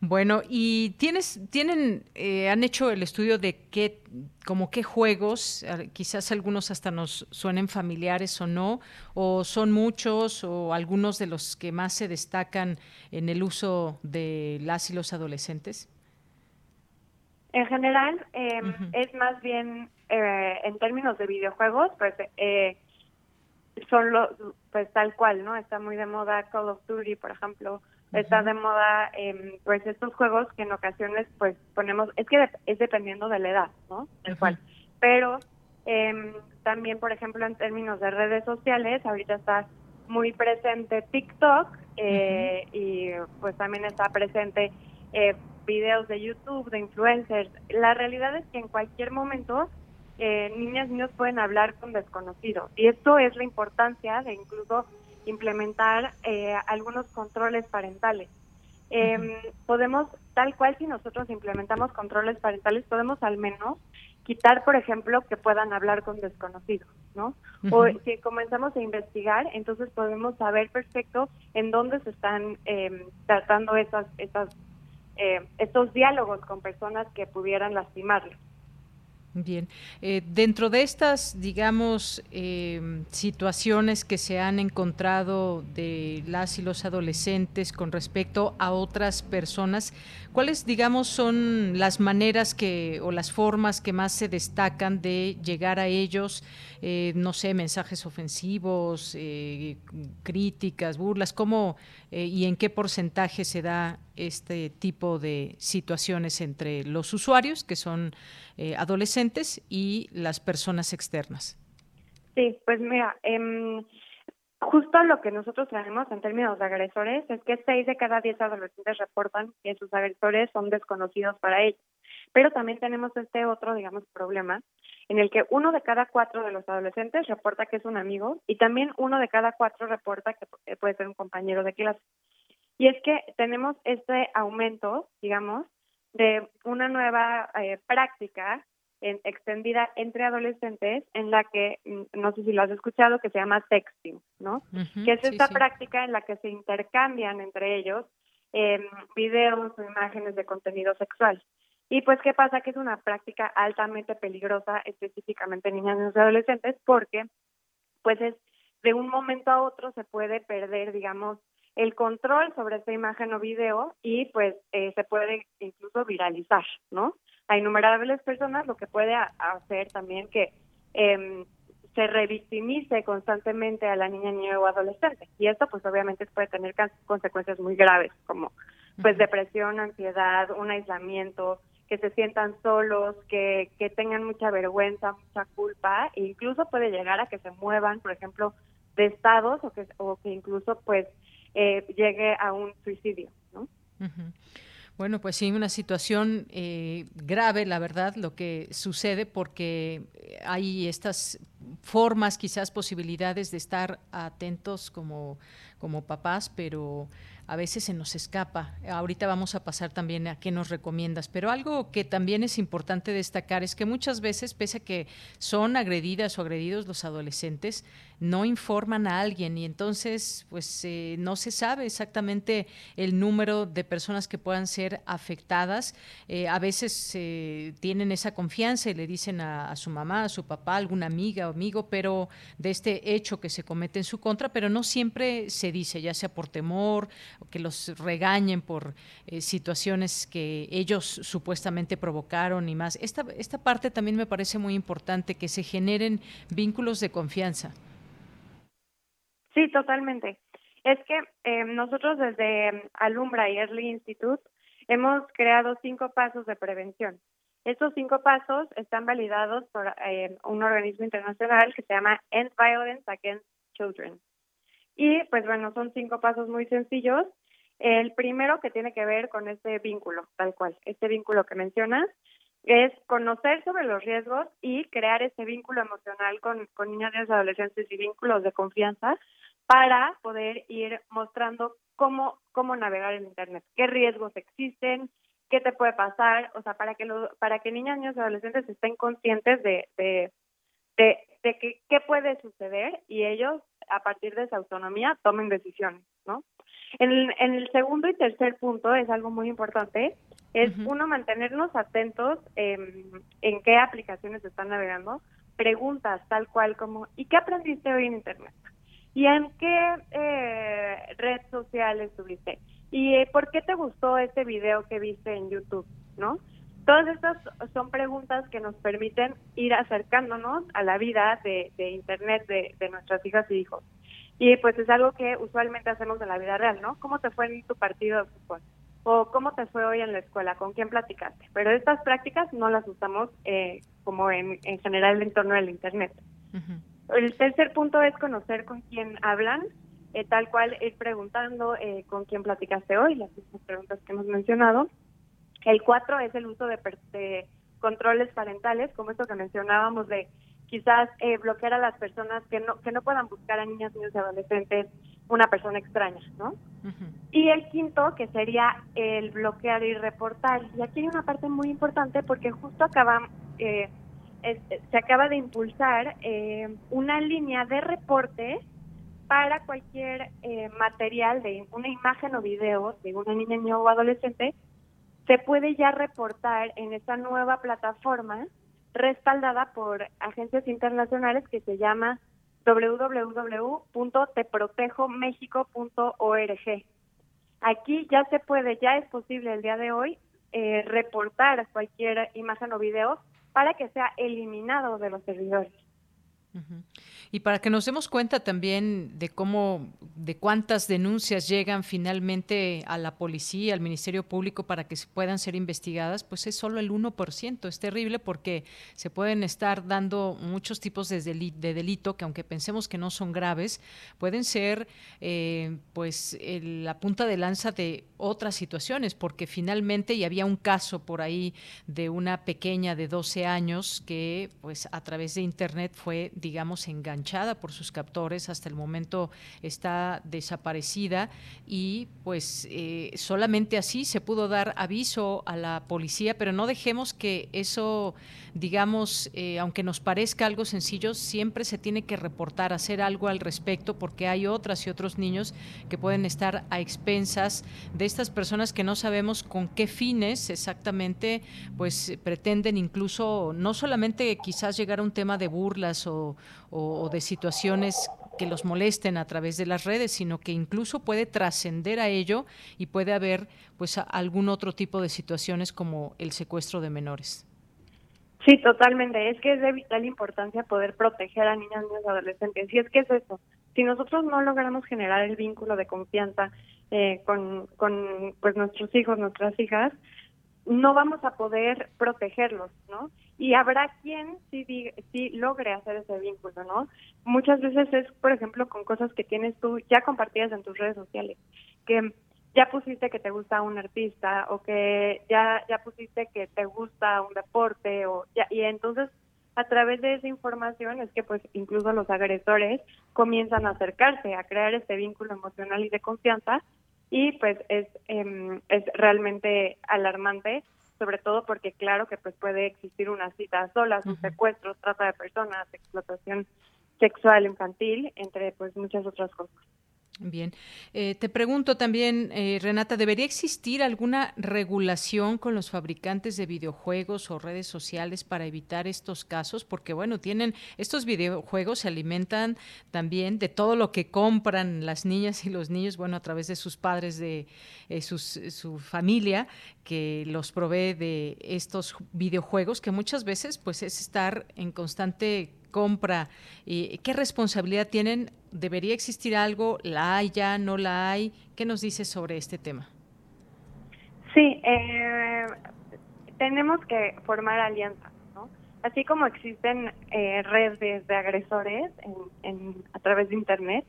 Bueno, y tienes, tienen, eh, han hecho el estudio de qué, como qué juegos, quizás algunos hasta nos suenen familiares o no, o son muchos o algunos de los que más se destacan en el uso de las y los adolescentes. En general, em, es más bien eh, en términos de videojuegos, pues eh, son los, pues tal cual, ¿no? Está muy de moda Call of Duty, por ejemplo, está de moda, eh, pues estos juegos que en ocasiones, pues ponemos, es que es dependiendo de la edad, ¿no? Tal cual. Pero eh, también, por ejemplo, en términos de redes sociales, ahorita está muy presente TikTok eh, y pues también está presente eh, videos de YouTube, de influencers. La realidad es que en cualquier momento eh, niñas y niños pueden hablar con desconocidos. Y esto es la importancia de incluso implementar eh, algunos controles parentales. Em, podemos, tal cual si nosotros implementamos controles parentales, podemos al menos quitar, por ejemplo, que puedan hablar con desconocidos, ¿no? O si comenzamos a investigar, entonces podemos saber perfecto en dónde se están em, tratando esas, esas, eh, estos diálogos con personas que pudieran lastimarlos. Bien, eh, dentro de estas, digamos, eh, situaciones que se han encontrado de las y los adolescentes con respecto a otras personas, ¿cuáles, digamos, son las maneras que o las formas que más se destacan de llegar a ellos? Eh, no sé, mensajes ofensivos, críticas, burlas, ¿cómo y en qué porcentaje se da este tipo de situaciones entre los usuarios, que son eh, adolescentes, y las personas externas. Sí, pues mira, eh, justo lo que nosotros tenemos en términos de agresores es que seis de cada diez adolescentes reportan que sus agresores son desconocidos para ellos. Pero también tenemos este otro, digamos, problema en el que uno de cada cuatro de los adolescentes reporta que es un amigo y también uno de cada cuatro reporta que puede ser un compañero de clase. Y es que tenemos este aumento, digamos, de una nueva eh, práctica en, extendida entre adolescentes en la que, mm, no sé si lo has escuchado, que se llama texting, ¿no? que es esta práctica en la que se intercambian entre ellos eh, videos o imágenes de contenido sexual. Y pues, ¿qué pasa? Que es una práctica altamente peligrosa, específicamente en niñas y adolescentes, porque pues es de un momento a otro se puede perder, digamos, el control sobre esta imagen o video y pues eh, se puede incluso viralizar, ¿no? A innumerables personas lo que puede hacer también que eh, se revictimice constantemente a la niña, niño o adolescente. Y esto pues obviamente puede tener consecuencias muy graves como pues depresión, ansiedad, un aislamiento, que se sientan solos, que, que tengan mucha vergüenza, mucha culpa, e incluso puede llegar a que se muevan, por ejemplo, de estados o que, o que incluso pues eh, llegue a un suicidio. ¿no? Bueno, pues sí, una situación eh, grave, la verdad, lo que sucede, porque hay estas formas, quizás posibilidades de estar atentos como, como papás, pero a veces se nos escapa. Ahorita vamos a pasar también a qué nos recomiendas, pero algo que también es importante destacar es que muchas veces, pese a que son agredidas o agredidos los adolescentes, no informan a alguien y entonces pues eh, no se sabe exactamente el número de personas que puedan ser afectadas. Eh, a veces eh, tienen esa confianza y le dicen a, a, su mamá, a su papá, alguna amiga o amigo, pero de este hecho que se comete en su contra, pero no siempre se dice, ya sea por temor o que los regañen por situaciones que ellos supuestamente provocaron y más. Esta, esta parte también me parece muy importante, que se generen vínculos de confianza. Sí, totalmente. Es que eh, nosotros desde Alumbra y Early Institute hemos creado cinco pasos de prevención. Estos cinco pasos están validados por eh, un organismo internacional que se llama End Violence Against Children. Y pues bueno, son cinco pasos muy sencillos. El primero que tiene que ver con este vínculo, tal cual, este vínculo que mencionas, es conocer sobre los riesgos y crear ese vínculo emocional con, con niñas y adolescentes y vínculos de confianza para poder ir mostrando cómo, cómo navegar en Internet, qué riesgos existen, qué te puede pasar, o sea, para que, lo, para que niñas, niños y adolescentes estén conscientes de, de, de, de que, qué puede suceder y ellos, a partir de esa autonomía, tomen decisiones, ¿no? En el, en el segundo y tercer punto es algo muy importante, es uno, mantenernos atentos en qué aplicaciones están navegando, preguntas tal cual como, ¿y qué aprendiste hoy en Internet? ¿Y en qué eh, red social estuviste? ¿Y eh, por qué te gustó este video que viste en YouTube? ¿No? Todas estas son preguntas que nos permiten ir acercándonos a la vida de, Internet de, nuestras hijas y hijos. Y pues es algo que usualmente hacemos en la vida real, ¿no? ¿Cómo te fue en tu partido de fútbol? ¿O cómo te fue hoy en la escuela? ¿Con quién platicaste? Pero estas prácticas no las usamos eh, como en, en general en torno del Internet. El tercer punto es conocer con quién hablan, eh, tal cual ir preguntando eh, con quién platicaste hoy, las mismas preguntas que hemos mencionado. El cuatro es el uso de, controles parentales, como esto que mencionábamos de quizás eh, bloquear a las personas que no que no puedan buscar a niñas, niños y adolescentes una persona extraña, ¿no? Y el quinto, que sería el bloquear y reportar. Y aquí hay una parte muy importante porque justo acaba, eh, se acaba de impulsar eh, una línea de reporte para cualquier eh, material de una imagen o video de una niña, niño o adolescente, se puede ya reportar en esta nueva plataforma respaldada por agencias internacionales que se llama www.teprotejomexico.org. Aquí ya se puede, ya es posible el día de hoy eh, reportar cualquier imagen o video para que sea eliminado de los servidores. Y para que nos demos cuenta también de cómo, de cuántas denuncias llegan finalmente a la policía, al Ministerio Público para que puedan ser investigadas, pues es solo el 1%. Es terrible porque se pueden estar dando muchos tipos de, delito que aunque pensemos que no son graves, pueden ser eh, pues la punta de lanza de otras situaciones, porque finalmente, y había un caso por ahí de una pequeña de 12 años que pues a través de internet fue, digamos, enganchada por sus captores, hasta el momento está desaparecida y pues eh, solamente así se pudo dar aviso a la policía, pero no dejemos que eso, digamos, eh, aunque nos parezca algo sencillo, siempre se tiene que reportar, hacer algo al respecto, porque hay otras y otros niños que pueden estar a expensas de estas personas que no sabemos con qué fines exactamente, pues pretenden incluso no solamente quizás llegar a un tema de burlas o, o, de situaciones que los molesten a través de las redes, sino que incluso puede trascender a ello y puede haber pues algún otro tipo de situaciones como el secuestro de menores. Sí, totalmente. Es que es de vital importancia poder proteger a niñas, niños y adolescentes. Y es que es eso. Si nosotros no logramos generar el vínculo de confianza eh, con, con pues nuestros hijos, nuestras hijas, no vamos a poder protegerlos, ¿no? y habrá quien sí, sí logre hacer ese vínculo, ¿no? Muchas veces es, por ejemplo, con cosas que tienes tú ya compartidas en tus redes sociales, que ya pusiste que te gusta un artista o que ya ya pusiste que te gusta un deporte o ya y entonces a través de esa información es que pues incluso los agresores comienzan a acercarse a crear este vínculo emocional y de confianza y pues es eh, es realmente alarmante sobre todo porque claro que pues puede existir una cita sola, un secuestro, trata de personas, explotación sexual infantil, entre pues muchas otras cosas. Bien. Eh, te pregunto también, eh, Renata, ¿debería existir alguna regulación con los fabricantes de videojuegos o redes sociales para evitar estos casos? Porque, bueno, tienen, estos videojuegos se alimentan también de todo lo que compran las niñas y los niños, bueno, a través de sus padres, de eh, su familia, que los provee de estos videojuegos, que muchas veces, pues, es estar en constante compra, y ¿qué responsabilidad tienen? ¿Debería existir algo? ¿La hay ya? ¿No la hay? ¿Qué nos dice sobre este tema? Sí, eh, tenemos que formar alianzas, ¿no? Así como existen eh, redes de agresores en, a través de Internet,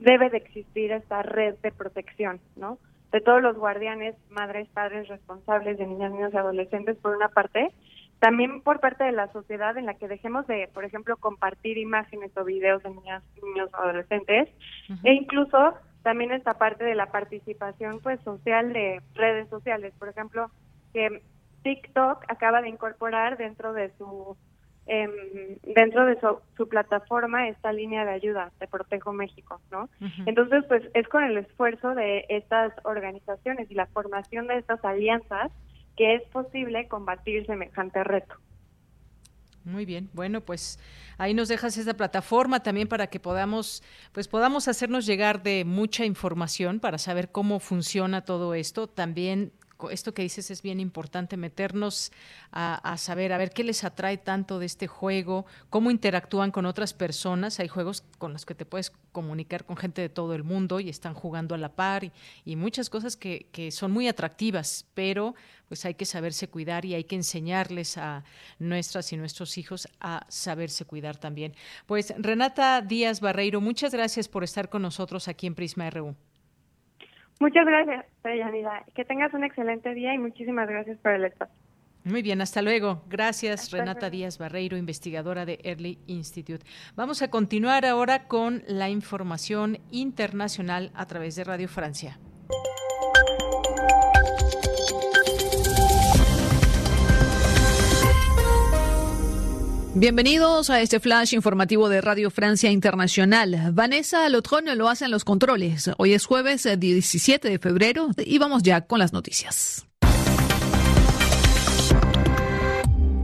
debe de existir esta red de protección, ¿no? De todos los guardianes, madres, padres responsables de niñas, niños y adolescentes, por una parte, también por parte de la sociedad en la que dejemos de, por ejemplo, compartir imágenes o videos de niñas, niños o adolescentes e incluso también esta parte de la participación pues social de redes sociales, por ejemplo, que TikTok acaba de incorporar dentro de su em, dentro de su, plataforma esta línea de ayuda de Protejo México, ¿no? Entonces, pues es con el esfuerzo de estas organizaciones y la formación de estas alianzas que es posible combatir semejante reto. Muy bien, bueno, pues ahí nos dejas esta plataforma también para que podamos, pues podamos hacernos llegar de mucha información para saber cómo funciona todo esto, también esto que dices es bien importante, meternos a, saber, a ver qué les atrae tanto de este juego, cómo interactúan con otras personas. Hay juegos con los que te puedes comunicar con gente de todo el mundo y están jugando a la par y, muchas cosas que, que son muy atractivas, pero pues hay que saberse cuidar y hay que enseñarles a nuestras y nuestros hijos a saberse cuidar también. Pues Renata Díaz Barreiro, muchas gracias por estar con nosotros aquí en Prisma RU. Muchas gracias, Yanida. Que tengas un excelente día y muchísimas gracias por el espacio. Muy bien, hasta luego. Gracias, Renata Díaz Barreiro, investigadora de Early Institute. Vamos a continuar ahora con la información internacional a través de Radio Francia. Bienvenidos a este flash informativo de Radio Francia Internacional. Vanessa Lotron lo hace en los controles. Hoy es jueves 17 de febrero y vamos ya con las noticias.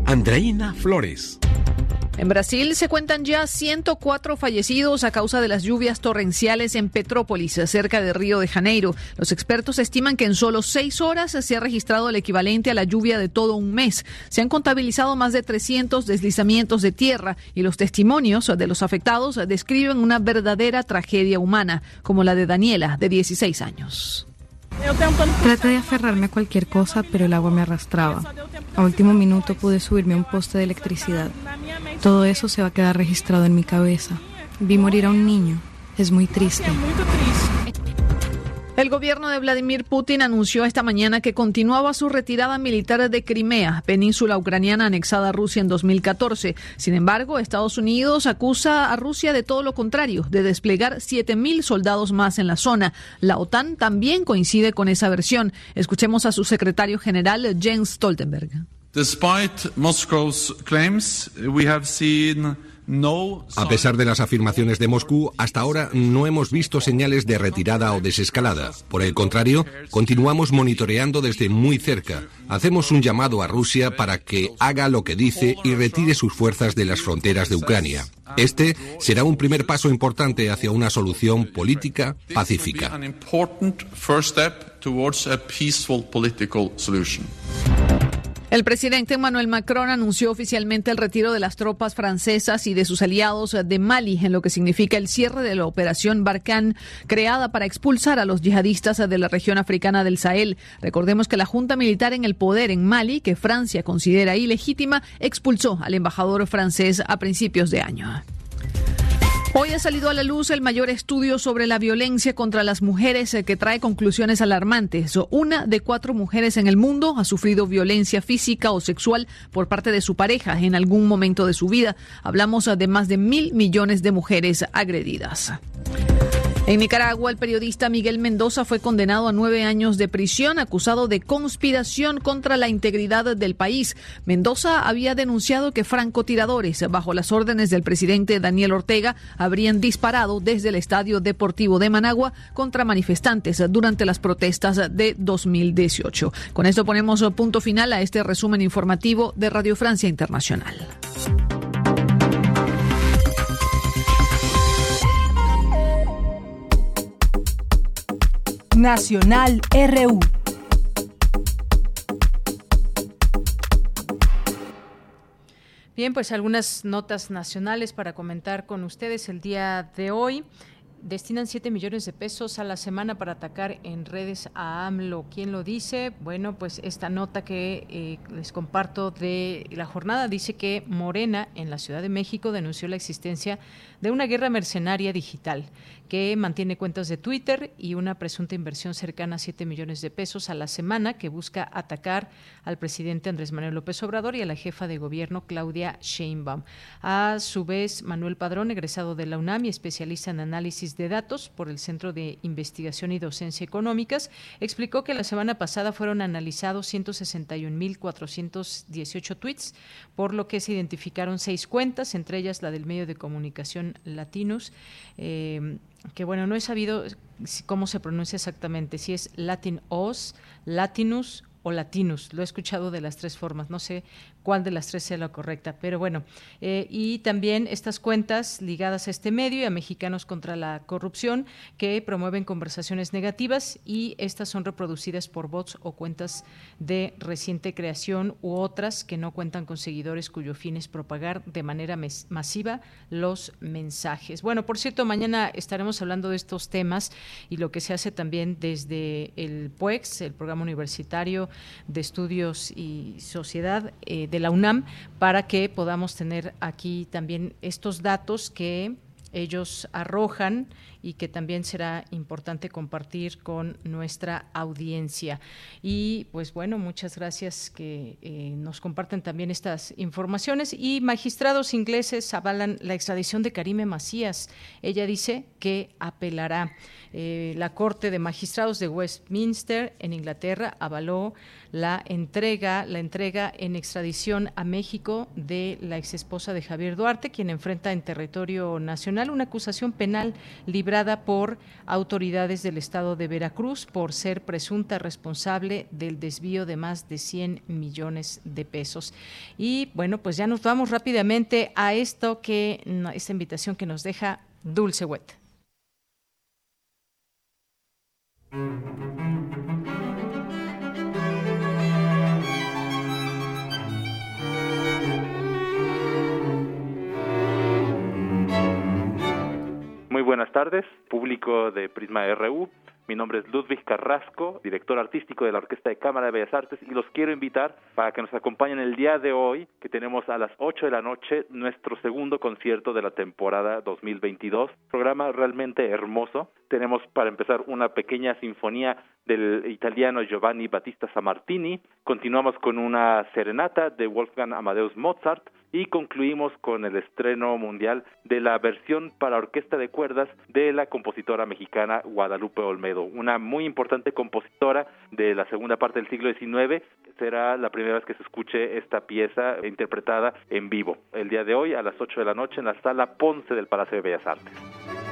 Andreina Flores. En Brasil se cuentan ya 104 fallecidos a causa de las lluvias torrenciales en Petrópolis, cerca de Río de Janeiro. Los expertos estiman que en solo seis horas se ha registrado el equivalente a la lluvia de todo un mes. Se han contabilizado más de 300 deslizamientos de tierra y los testimonios de los afectados describen una verdadera tragedia humana, como la de Daniela, de 16 años. Traté de aferrarme a cualquier cosa, pero el agua me arrastraba. A último minuto pude subirme a un poste de electricidad. Todo eso se va a quedar registrado en mi cabeza. Vi morir a un niño. Es muy triste. El gobierno de Vladimir Putin anunció esta mañana que continuaba su retirada militar de Crimea, península ucraniana anexada a Rusia en 2014. Sin embargo, Estados Unidos acusa a Rusia de todo lo contrario, de desplegar 7.000 soldados más en la zona. La OTAN también coincide con esa versión. Escuchemos a su secretario general, Jens Stoltenberg. Despite Moscow's claims, we have seen a pesar de las afirmaciones de Moscú, hasta ahora no hemos visto señales de retirada o desescalada. Por el contrario, continuamos monitoreando desde muy cerca. Hacemos un llamado a Rusia para que haga lo que dice y retire sus fuerzas de las fronteras de Ucrania. Este será un primer paso importante hacia una solución política pacífica. El presidente Emmanuel Macron anunció oficialmente el retiro de las tropas francesas y de sus aliados de Mali, en lo que significa el cierre de la operación Barkhane, creada para expulsar a los yihadistas de la región africana del Sahel. Recordemos que la junta militar en el poder en Mali, que Francia considera ilegítima, expulsó al embajador francés a principios de año. Hoy ha salido a la luz el mayor estudio sobre la violencia contra las mujeres eh, que trae conclusiones alarmantes. Una de cuatro mujeres en el mundo ha sufrido violencia física o sexual por parte de su pareja en algún momento de su vida. Hablamos de más de mil millones de mujeres agredidas. En Nicaragua, el periodista Miguel Mendoza fue condenado a nueve años de prisión acusado de conspiración contra la integridad del país. Mendoza había denunciado que francotiradores, bajo las órdenes del presidente Daniel Ortega, habrían disparado desde el Estadio Deportivo de Managua contra manifestantes durante las protestas de 2018. Con esto ponemos punto final a este resumen informativo de Radio Francia Internacional. Nacional RU. Bien, pues algunas notas nacionales para comentar con ustedes el día de hoy destinan 7 millones de pesos a la semana para atacar en redes a AMLO. ¿Quién lo dice? Bueno, pues esta nota que eh, les comparto de la jornada dice que Morena en la Ciudad de México denunció la existencia de una guerra mercenaria digital que mantiene cuentas de Twitter y una presunta inversión cercana a 7 millones de pesos a la semana que busca atacar al presidente Andrés Manuel López Obrador y a la jefa de gobierno Claudia Sheinbaum. A su vez, Manuel Padrón, egresado de la UNAM y especialista en análisis de datos por el Centro de Investigación y Docencia Económicas, explicó que la semana pasada fueron analizados 161.418 tweets, por lo que se identificaron seis cuentas, entre ellas la del medio de comunicación Latinos. Eh, que bueno, no he sabido cómo se pronuncia exactamente, si es Latin Os, Latinus o Latinus. Lo he escuchado de las tres formas, no sé cuál de las tres sea la correcta, pero bueno. Eh, y también estas cuentas ligadas a este medio y a Mexicanos contra la Corrupción que promueven conversaciones negativas y estas son reproducidas por bots o cuentas de reciente creación u otras que no cuentan con seguidores cuyo fin es propagar de manera masiva los mensajes. Bueno, por cierto, mañana estaremos hablando de estos temas y lo que se hace también desde el PUEX, el Programa Universitario de Estudios y Sociedad eh, de la UNAM, para que podamos tener aquí también estos datos que ellos arrojan y que también será importante compartir con nuestra audiencia. Y pues bueno, muchas gracias que eh, nos comparten también estas informaciones. Y magistrados ingleses avalan la extradición de Karime Macías. Ella dice que apelará. Eh, la Corte de Magistrados de Westminster en Inglaterra avaló la entrega, la entrega en extradición a México de la exesposa de Javier Duarte, quien enfrenta en territorio nacional una acusación penal por autoridades del estado de Veracruz por ser presunta responsable del desvío de más de 100 millones de pesos. Y bueno, pues ya nos vamos rápidamente a esto que esta invitación que nos deja Dulce Wet. Buenas tardes, público de Prisma RU. Mi nombre es Ludwig Carrasco, director artístico de la Orquesta de Cámara de Bellas Artes, y los quiero invitar para que nos acompañen el día de hoy, que tenemos a las 8 de la noche nuestro segundo concierto de la temporada 2022. Programa realmente hermoso. Tenemos para empezar una pequeña sinfonía del italiano Giovanni Battista Sammartini, continuamos con una serenata de Wolfgang Amadeus Mozart y concluimos con el estreno mundial de la versión para orquesta de cuerdas de la compositora mexicana Guadalupe Olmedo, una muy importante compositora de la segunda parte del siglo XIX. Será la primera vez que se escuche esta pieza interpretada en vivo, el día de hoy a las 8 de la noche en la sala Ponce del Palacio de Bellas Artes.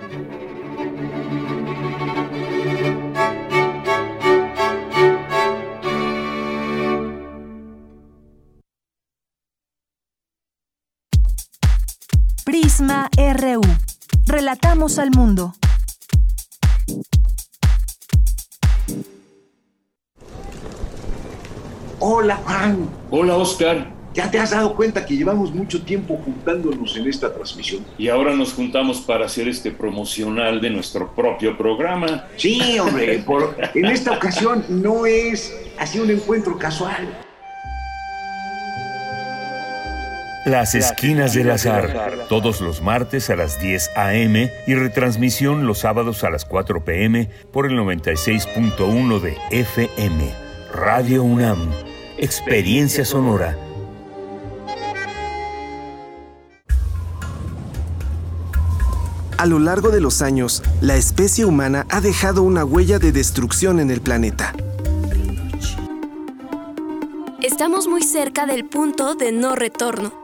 Prisma RU. Relatamos al mundo. Hola Juan. Hola Oscar. ¿Ya te has dado cuenta que llevamos mucho tiempo juntándonos en esta transmisión? Y ahora nos juntamos para hacer este promocional de nuestro propio programa. Sí, hombre, en esta ocasión no es así un encuentro casual. Las Esquinas del Azar, todos los martes a las 10 a.m. y retransmisión los sábados a las 4 p.m. por el 96.1 de FM. Radio UNAM, Experiencia Sonora. A lo largo de los años, la especie humana ha dejado una huella de destrucción en el planeta. Estamos muy cerca del punto de no retorno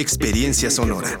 Experiencia Sonora.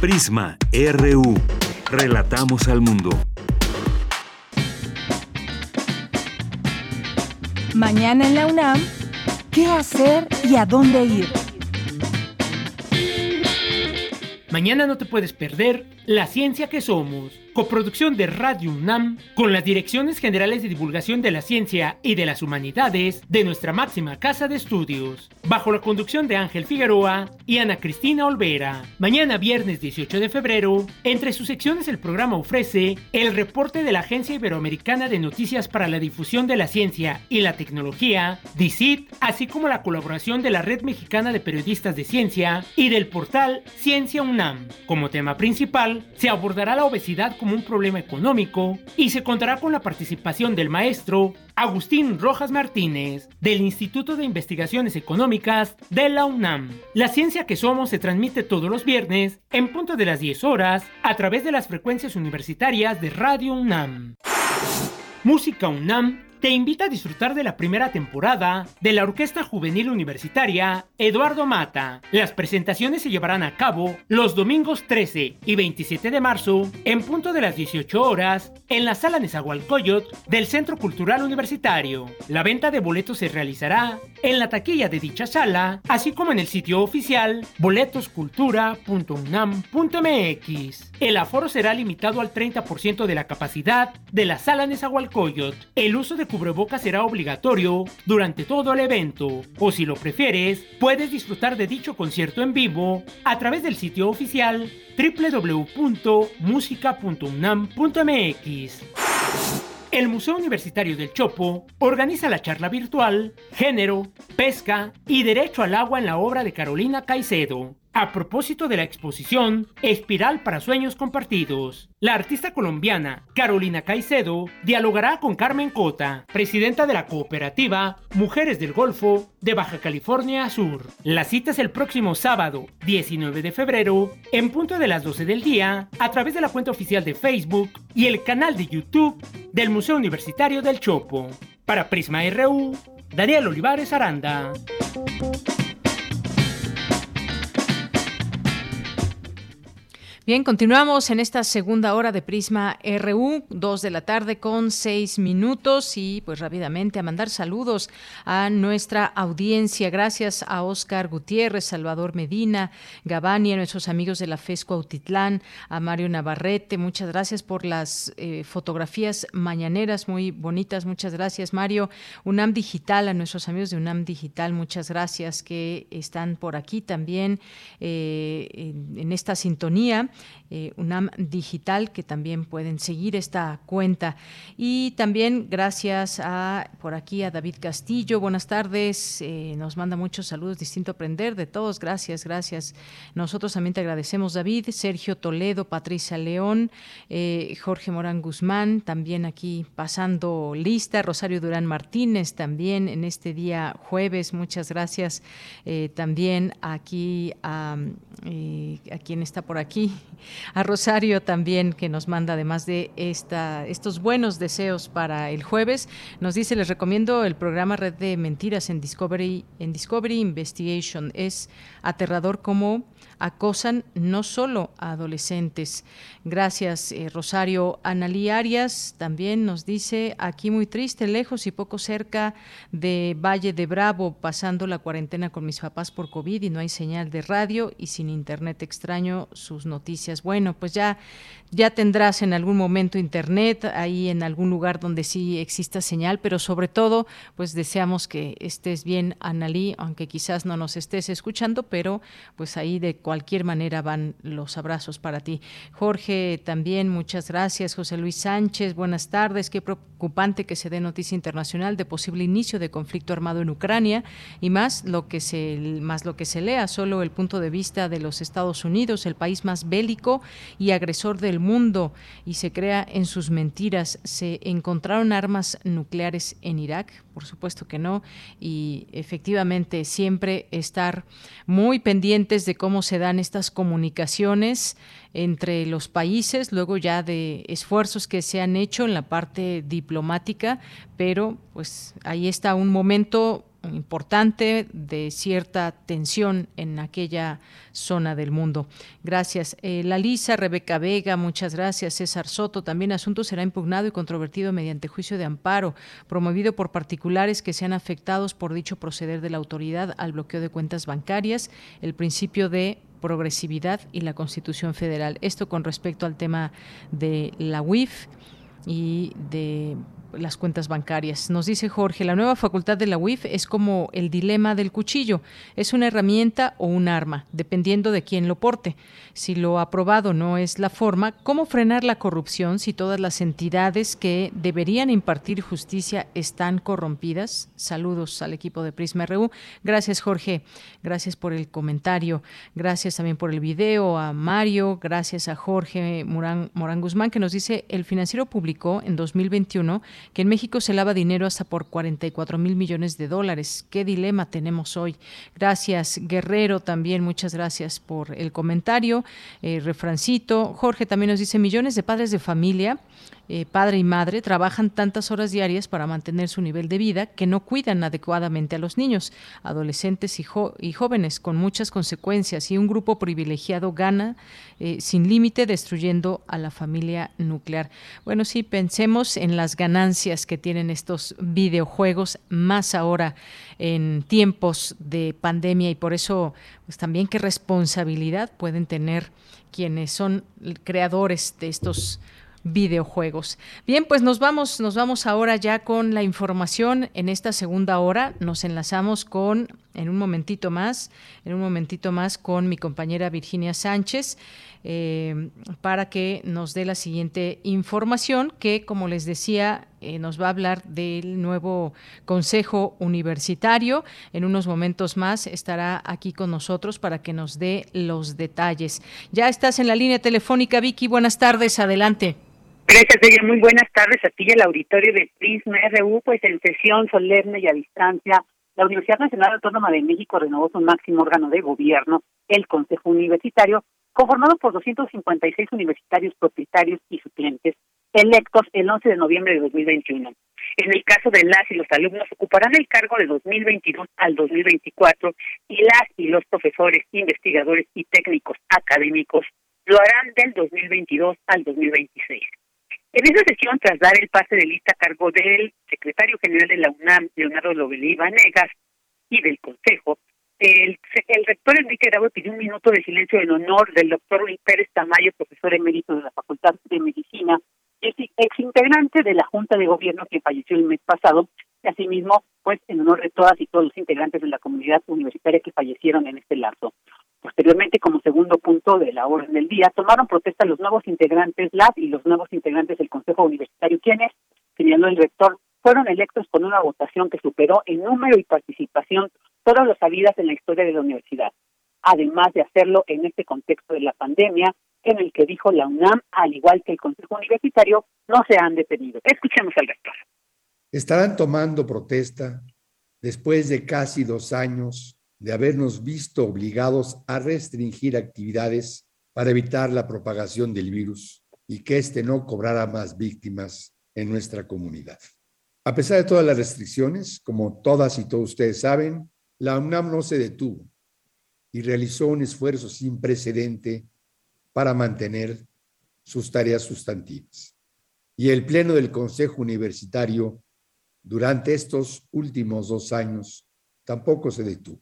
Prisma RU. Relatamos al mundo. Mañana en la UNAM, ¿qué hacer y a dónde ir? Mañana no te puedes perder La Ciencia que Somos coproducción de Radio UNAM con las Direcciones Generales de Divulgación de la Ciencia y de las Humanidades de nuestra máxima casa de estudios, bajo la conducción de Ángel Figueroa y Ana Cristina Olvera. Mañana viernes 18 de febrero, entre sus secciones el programa ofrece el reporte de la Agencia Iberoamericana de Noticias para la Difusión de la Ciencia y la Tecnología, DICIT, así como la colaboración de la Red Mexicana de Periodistas de Ciencia y del portal Ciencia UNAM. Como tema principal, se abordará la obesidad un problema económico y se contará con la participación del maestro Agustín Rojas Martínez, del Instituto de Investigaciones Económicas de la UNAM. La ciencia que somos se transmite todos los viernes en punto de las 10 horas a través de las frecuencias universitarias de Radio UNAM. Música UNAM te invita a disfrutar de la primera temporada de la Orquesta Juvenil Universitaria Eduardo Mata. Las presentaciones se llevarán a cabo los domingos 13 y 27 de marzo en punto de las 18 horas en la sala Nezahualcóyotl del Centro Cultural Universitario. La venta de boletos se realizará en la taquilla de dicha sala, así como en el sitio oficial boletoscultura.unam.mx. El aforo será limitado al 30% de la capacidad de la sala Nezahualcóyotl. El uso de cubrebocas será obligatorio durante todo el evento, o si lo prefieres, puedes disfrutar de dicho concierto en vivo a través del sitio oficial www.musica.unam.mx. El Museo Universitario del Chopo organiza la charla virtual Género, Pesca y Derecho al Agua en la obra de Carolina Caicedo a propósito de la exposición Espiral para Sueños Compartidos. La artista colombiana Carolina Caicedo dialogará con Carmen Cota, presidenta de la cooperativa Mujeres del Golfo de Baja California Sur. La cita es el próximo sábado 19 de febrero en punto de las 12 del día a través de la cuenta oficial de Facebook y el canal de YouTube del Museo Universitario del Chopo. Para Prisma RU, Daniel Olivares Aranda. Bien, continuamos en esta segunda hora de Prisma RU, dos de la tarde con seis minutos y pues rápidamente a mandar saludos a nuestra audiencia. Gracias a Oscar Gutiérrez, Salvador Medina, Gabani, a nuestros amigos de la FESCO Autitlán, a Mario Navarrete. Muchas gracias por las eh, fotografías mañaneras muy bonitas. Muchas gracias, Mario. UNAM Digital, a nuestros amigos de UNAM Digital, muchas gracias que están por aquí también eh, en, en esta sintonía. Eh, UNAM Digital, que también pueden seguir esta cuenta. Y también gracias a por aquí a David Castillo. Buenas tardes. Eh, nos manda muchos saludos. Distinto aprender de todos. Gracias, gracias. Nosotros también te agradecemos, David. Sergio Toledo, Patricia León, eh, Jorge Morán Guzmán, también aquí pasando lista. Rosario Durán Martínez, también en este día jueves. Muchas gracias. también aquí a, a quien está por aquí, a Rosario también, que nos manda además de esta, estos buenos deseos para el jueves. Nos dice, les recomiendo el programa Red de Mentiras en Discovery, en Discovery Investigation. Es aterrador como acosan no solo a adolescentes. Gracias, eh, Rosario. Analí Arias también nos dice, aquí muy triste, lejos y poco cerca de Valle de Bravo, pasando la cuarentena con mis papás por COVID y no hay señal de radio y sin internet extraño sus noticias. Bueno, pues ya ya tendrás en algún momento internet, ahí en algún lugar donde sí exista señal, pero sobre todo, pues deseamos que estés bien, Analí, aunque quizás no nos estés escuchando, pero pues ahí de cualquier manera van los abrazos para ti. Jorge, también muchas gracias. José Luis Sánchez, buenas tardes. Qué preocupante que se dé noticia internacional de posible inicio de conflicto armado en Ucrania y más lo que se más lo que se lea, solo el punto de vista de los Estados Unidos, el país más bélico y agresor del mundo y se crea en sus mentiras. ¿Se encontraron armas nucleares en Irak? Por supuesto que no. Y efectivamente siempre estar muy pendientes de cómo se dan estas comunicaciones entre los países, luego ya de esfuerzos que se han hecho en la parte diplomática, pero pues ahí está un momento importante de cierta tensión en aquella zona del mundo. Gracias. Eh, la Lisa, Rebeca Vega, muchas gracias. César Soto, también asunto será impugnado y controvertido mediante juicio de amparo, promovido por particulares que sean afectados por dicho proceder de la autoridad al bloqueo de cuentas bancarias, el principio de progresividad y la Constitución Federal. Esto con respecto al tema de la UIF y de las cuentas bancarias. Nos dice Jorge, la nueva facultad de la UIF es como el dilema del cuchillo, es una herramienta o un arma, dependiendo de quién lo porte. Si lo aprobado no es la forma, ¿cómo frenar la corrupción si todas las entidades que deberían impartir justicia están corrompidas? Saludos al equipo de Prisma RU. Gracias Jorge, gracias por el comentario, gracias también por el video, a Mario, gracias a Jorge Morán, Morán Guzmán que nos dice, el financiero publicó en 2021 que en México se lava dinero hasta por 44 mil millones de dólares. ¿Qué dilema tenemos hoy? Gracias, Guerrero, también muchas gracias por el comentario. Eh, refrancito. Jorge también nos dice millones de padres de familia eh, padre y madre trabajan tantas horas diarias para mantener su nivel de vida que no cuidan adecuadamente a los niños, adolescentes y, jóvenes, con muchas consecuencias, y un grupo privilegiado gana eh, sin límite destruyendo a la familia nuclear. Bueno, sí, pensemos en las ganancias que tienen estos videojuegos, más ahora en tiempos de pandemia, y por eso, pues también qué responsabilidad pueden tener quienes son creadores de estos videojuegos. Bien, pues nos vamos, nos vamos ahora ya con la información en esta segunda hora. Nos enlazamos con, en un momentito más, en un momentito más con mi compañera Virginia Sánchez. Eh, para que nos dé la siguiente información que, como les decía, eh, nos va a hablar del nuevo Consejo Universitario. En unos momentos más estará aquí con nosotros para que nos dé los detalles. Ya estás en la línea telefónica, Vicky. Buenas tardes, adelante. Gracias, ella. Muy buenas tardes a ti y al auditorio de Prisma RU, pues en sesión solemne y a distancia. La Universidad Nacional Autónoma de México renovó su máximo órgano de gobierno, el Consejo Universitario, conformado por 256 universitarios propietarios y suplentes, electos el 11 de noviembre de 2021. En el caso de las y los alumnos, ocuparán el cargo de 2022 al 2024 y las y los profesores, investigadores y técnicos académicos lo harán del 2022 al 2026. En esa sesión, tras dar el pase de lista a cargo del secretario general de la UNAM, Leonardo Lovelí Vanegas, y del Consejo, el, el rector Enrique Grabo pidió un minuto de silencio en honor del doctor Luis Pérez Tamayo, profesor emérito de la Facultad de Medicina, ex integrante de la Junta de Gobierno que falleció el mes pasado, y asimismo, pues en honor de todas y todos los integrantes de la comunidad universitaria que fallecieron en este lazo. Posteriormente, como segundo punto de la orden del día, tomaron protesta los nuevos integrantes LAB y los nuevos integrantes del Consejo Universitario, quienes, señaló el rector, fueron electos con una votación que superó en número y participación todas las habidas en la historia de la universidad, además de hacerlo en este contexto de la pandemia, en el que dijo la UNAM, al igual que el Consejo Universitario, no se han detenido. Escuchemos al rector. Estarán tomando protesta después de casi dos años de habernos visto obligados a restringir actividades para evitar la propagación del virus y que éste no cobrara más víctimas en nuestra comunidad. A pesar de todas las restricciones, como todas y todos ustedes saben, la UNAM no se detuvo y realizó un esfuerzo sin precedente para mantener sus tareas sustantivas. Y el Pleno del Consejo Universitario durante estos últimos dos años tampoco se detuvo.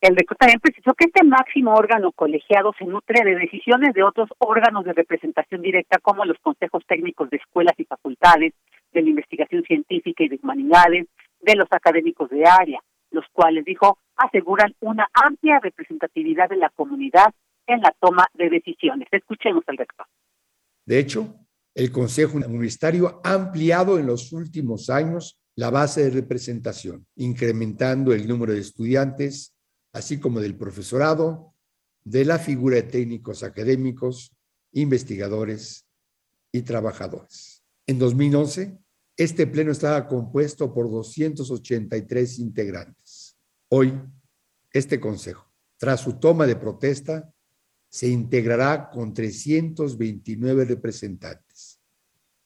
El rector también precisó que este máximo órgano colegiado se nutre de decisiones de otros órganos de representación directa como los consejos técnicos de escuelas y facultades, de la investigación científica y de humanidades, de los académicos de área, los cuales, dijo, aseguran una amplia representatividad de la comunidad en la toma de decisiones. Escuchemos al rector. De hecho, el Consejo Universitario ha ampliado en los últimos años la base de representación, incrementando el número de estudiantes así como del profesorado, de la figura de técnicos académicos, investigadores y trabajadores. En 2011, este pleno estaba compuesto por 283 integrantes. Hoy, este consejo, tras su toma de protesta, se integrará con 329 representantes,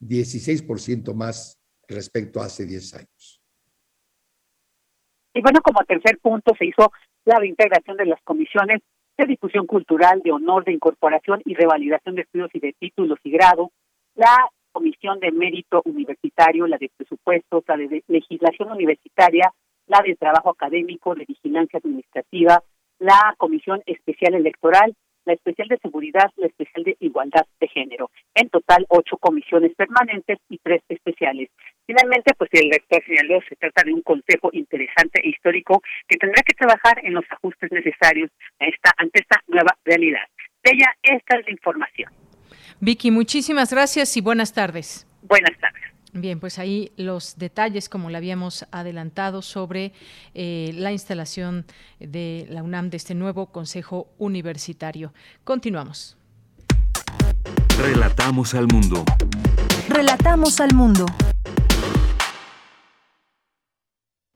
16% más respecto a hace 10 años. Y bueno, como tercer punto se hizo la reintegración de las comisiones de difusión cultural, de honor, de incorporación y revalidación de estudios y de títulos y grado, la comisión de mérito universitario, la de presupuestos, la de legislación universitaria, la de trabajo académico, de vigilancia administrativa, la comisión especial electoral la especial de seguridad, la especial de igualdad de género. En total, ocho comisiones permanentes y tres especiales. Finalmente, pues el rector señaló, se trata de un consejo interesante e histórico que tendrá que trabajar en los ajustes necesarios a esta, ante esta nueva realidad. De ella, esta es la información. Vicky, muchísimas gracias y buenas tardes. Buenas tardes. Bien, pues ahí los detalles, como le habíamos adelantado, sobre eh, la instalación de la UNAM, de este nuevo Consejo Universitario. Continuamos. Relatamos al mundo. Relatamos al mundo.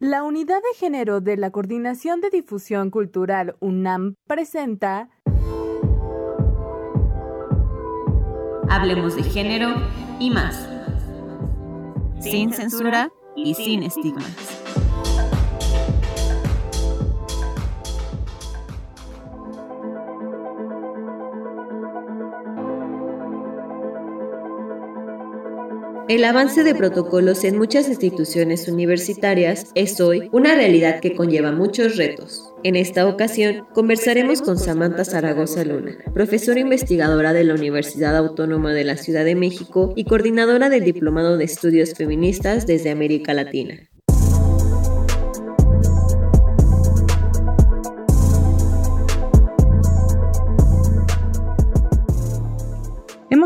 La Unidad de Género de la Coordinación de Difusión Cultural UNAM presenta Hablemos de género y más sin censura y sin estigmas. El avance de protocolos en muchas instituciones universitarias es hoy una realidad que conlleva muchos retos. En esta ocasión, conversaremos con Samantha Zaragoza Luna, profesora investigadora de la Universidad Autónoma de la Ciudad de México y coordinadora del Diplomado de Estudios Feministas desde América Latina.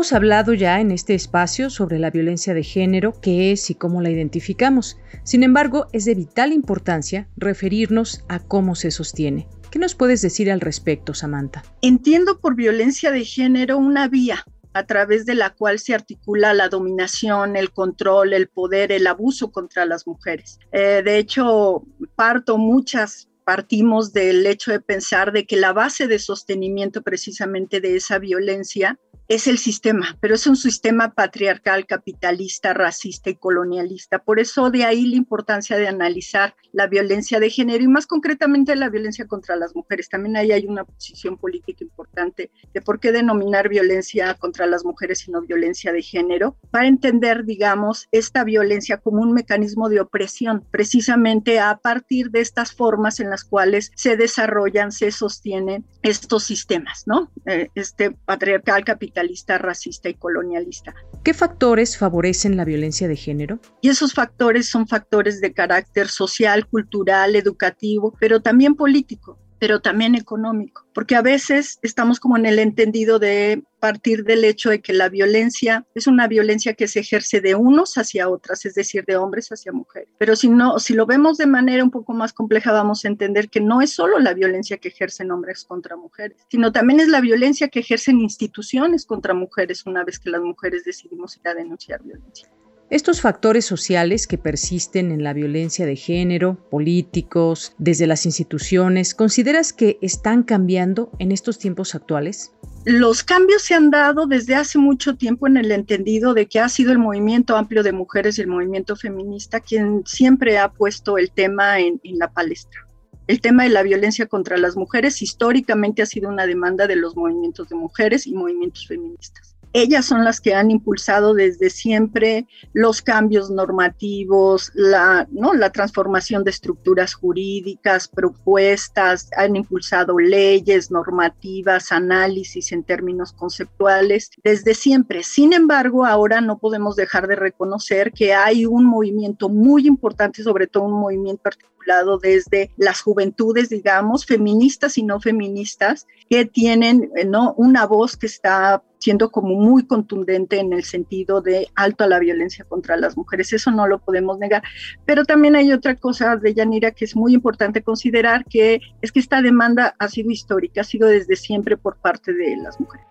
Hemos hablado ya en este espacio sobre la violencia de género, qué es y cómo la identificamos. Sin embargo, es de vital importancia referirnos a cómo se sostiene. ¿Qué nos puedes decir al respecto, Samantha? Entiendo por violencia de género una vía a través de la cual se articula la dominación, el control, el poder, el abuso contra las mujeres. Eh, de hecho, parto muchas partimos del hecho de pensar de que la base de sostenimiento precisamente de esa violencia es el sistema, pero es un sistema patriarcal, capitalista, racista y colonialista. Por eso de ahí la importancia de analizar la violencia de género y más concretamente la violencia contra las mujeres. También ahí hay una posición política importante de por qué denominar violencia contra las mujeres y no violencia de género, para entender, digamos, esta violencia como un mecanismo de opresión, precisamente a partir de estas formas en las cuales se desarrollan, se sostienen estos sistemas, ¿no? Eh, este patriarcal, capitalista, capitalista, racista y colonialista. ¿Qué factores favorecen la violencia de género? Y esos factores son factores de carácter social, cultural, educativo, pero también político pero también económico, porque a veces estamos como en el entendido de partir del hecho de que la violencia es una violencia que se ejerce de unos hacia otras, es decir, de hombres hacia mujeres. Pero si no, si lo vemos de manera un poco más compleja, vamos a entender que no es solo la violencia que ejercen hombres contra mujeres, sino también es la violencia que ejercen instituciones contra mujeres una vez que las mujeres decidimos ir a denunciar violencia. Estos factores sociales que persisten en la violencia de género, políticos, desde las instituciones, ¿consideras que están cambiando en estos tiempos actuales? Los cambios se han dado desde hace mucho tiempo en el entendido de que ha sido el movimiento amplio de mujeres el movimiento feminista quien siempre ha puesto el tema en, en la palestra. El tema de la violencia contra las mujeres históricamente ha sido una demanda de los movimientos de mujeres y movimientos feministas. Ellas son las que han impulsado desde siempre los cambios normativos, la, ¿no? la transformación de estructuras jurídicas, propuestas, han impulsado leyes, normativas, análisis en términos conceptuales, desde siempre. Sin embargo, ahora no podemos dejar de reconocer que hay un movimiento muy importante, sobre todo un movimiento articulado desde las juventudes, digamos, feministas y no feministas, que tienen ¿no? una voz que está siendo como muy contundente en el sentido de alto a la violencia contra las mujeres. Eso no lo podemos negar. Pero también hay otra cosa de Yanira que es muy importante considerar, que es que esta demanda ha sido histórica, ha sido desde siempre por parte de las mujeres.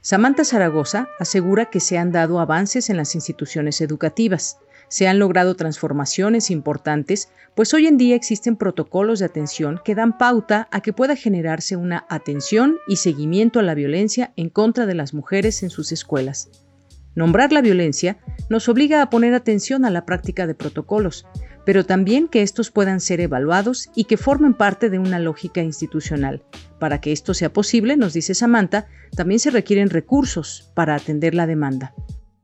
Samantha Zaragoza asegura que se han dado avances en las instituciones educativas se han logrado transformaciones importantes, pues hoy en día existen protocolos de atención que dan pauta a que pueda generarse una atención y seguimiento a la violencia en contra de las mujeres en sus escuelas. Nombrar la violencia nos obliga a poner atención a la práctica de protocolos, pero también que estos puedan ser evaluados y que formen parte de una lógica institucional. Para que esto sea posible, nos dice Samantha, también se requieren recursos para atender la demanda.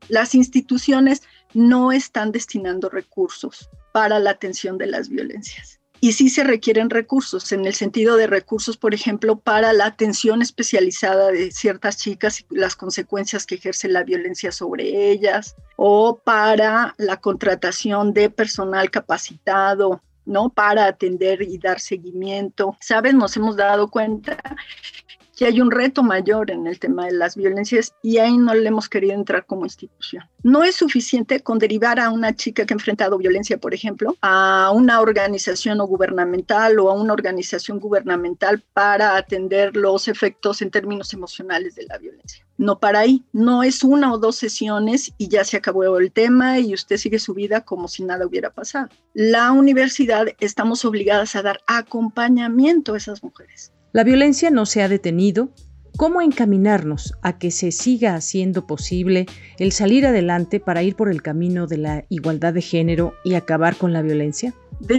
Las instituciones no están destinando recursos para la atención de las violencias. Y sí se requieren recursos, en el sentido de recursos, por ejemplo, para la atención especializada de ciertas chicas y las consecuencias que ejerce la violencia sobre ellas, o para la contratación de personal capacitado, ¿no? Para atender y dar seguimiento. ¿Sabes? Nos hemos dado cuenta que hay un reto mayor en el tema de las violencias y ahí no le hemos querido entrar como institución. No es suficiente con derivar a una chica que ha enfrentado violencia, por ejemplo, a una organización o gubernamental o a una organización gubernamental para atender los efectos en términos emocionales de la violencia. No para ahí, no es una o dos sesiones y ya se acabó el tema y usted sigue su vida como si nada hubiera pasado. La universidad estamos obligadas a dar acompañamiento a esas mujeres la violencia no se ha detenido. ¿Cómo encaminarnos a que se siga haciendo posible el salir adelante para ir por el camino de la igualdad de género y acabar con la violencia?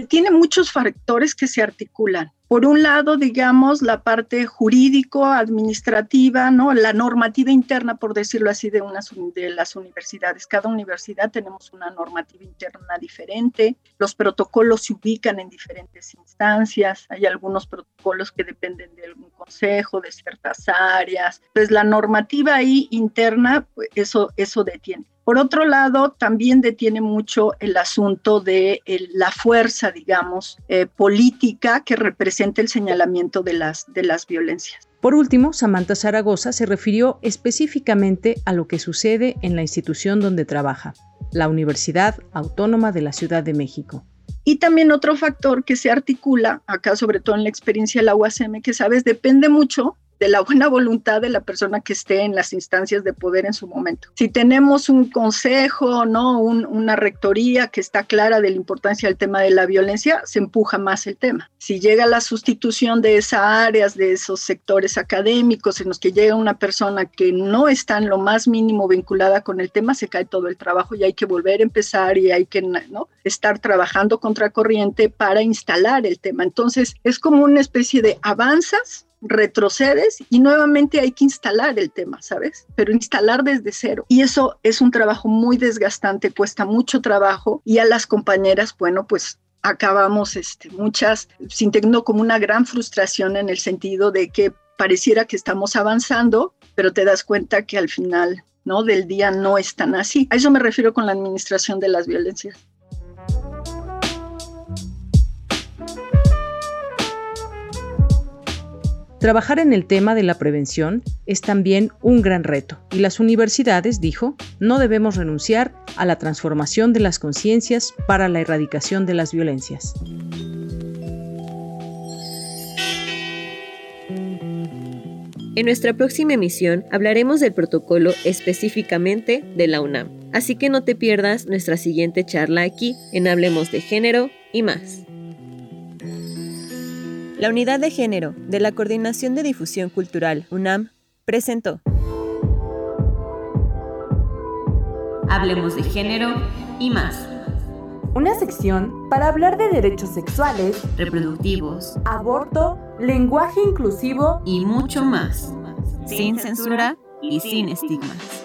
Tiene muchos factores que se articulan por un lado, digamos, la parte jurídico, administrativa, ¿no? La normativa interna, por decirlo así, de, unas, de las universidades. Cada universidad tenemos una normativa interna diferente. Los protocolos se ubican en diferentes instancias. Hay algunos protocolos que dependen de algún consejo, de ciertas áreas. Pues la normativa ahí interna, pues eso, eso detiene. Por otro lado, también detiene mucho el asunto de la fuerza, digamos, eh, política que representa el señalamiento de las, de las violencias. Por último, Samantha Zaragoza se refirió específicamente a lo que sucede en la institución donde trabaja, la Universidad Autónoma de la Ciudad de México. Y también otro factor que se articula, acá sobre todo en la experiencia de la UASM, que sabes, depende mucho de la buena voluntad de la persona que esté en las instancias de poder en su momento. Si tenemos un consejo, ¿no? una rectoría que está clara de la importancia del tema de la violencia, se empuja más el tema. Si llega la sustitución de esas áreas, de esos sectores académicos en los que llega una persona que no está en lo más mínimo vinculada con el tema, se cae todo el trabajo y hay que volver a empezar y hay que ¿no? estar trabajando contracorriente para instalar el tema. Entonces, es como una especie de avanzas retrocedes y nuevamente hay que instalar el tema, ¿sabes? Pero instalar desde cero. Y eso es un trabajo muy desgastante, cuesta mucho trabajo y a las compañeras, bueno, pues acabamos este, muchas sintiendo como una gran frustración en el sentido de que pareciera que estamos avanzando, pero te das cuenta que al final ¿no? del día no es tan así. A eso me refiero con la administración de las violencias. Trabajar en el tema de la prevención es también un gran reto y las universidades, dijo, no debemos renunciar a la transformación de las conciencias para la erradicación de las violencias. En nuestra próxima emisión hablaremos del protocolo específicamente de la UNAM, así que no te pierdas nuestra siguiente charla aquí en Hablemos de Género y más. La Unidad de Género de la Coordinación de Difusión Cultural UNAM presentó Hablemos de Género y más. Una sección para hablar de derechos sexuales, reproductivos, aborto, lenguaje inclusivo y mucho más. sin censura y sin estigmas.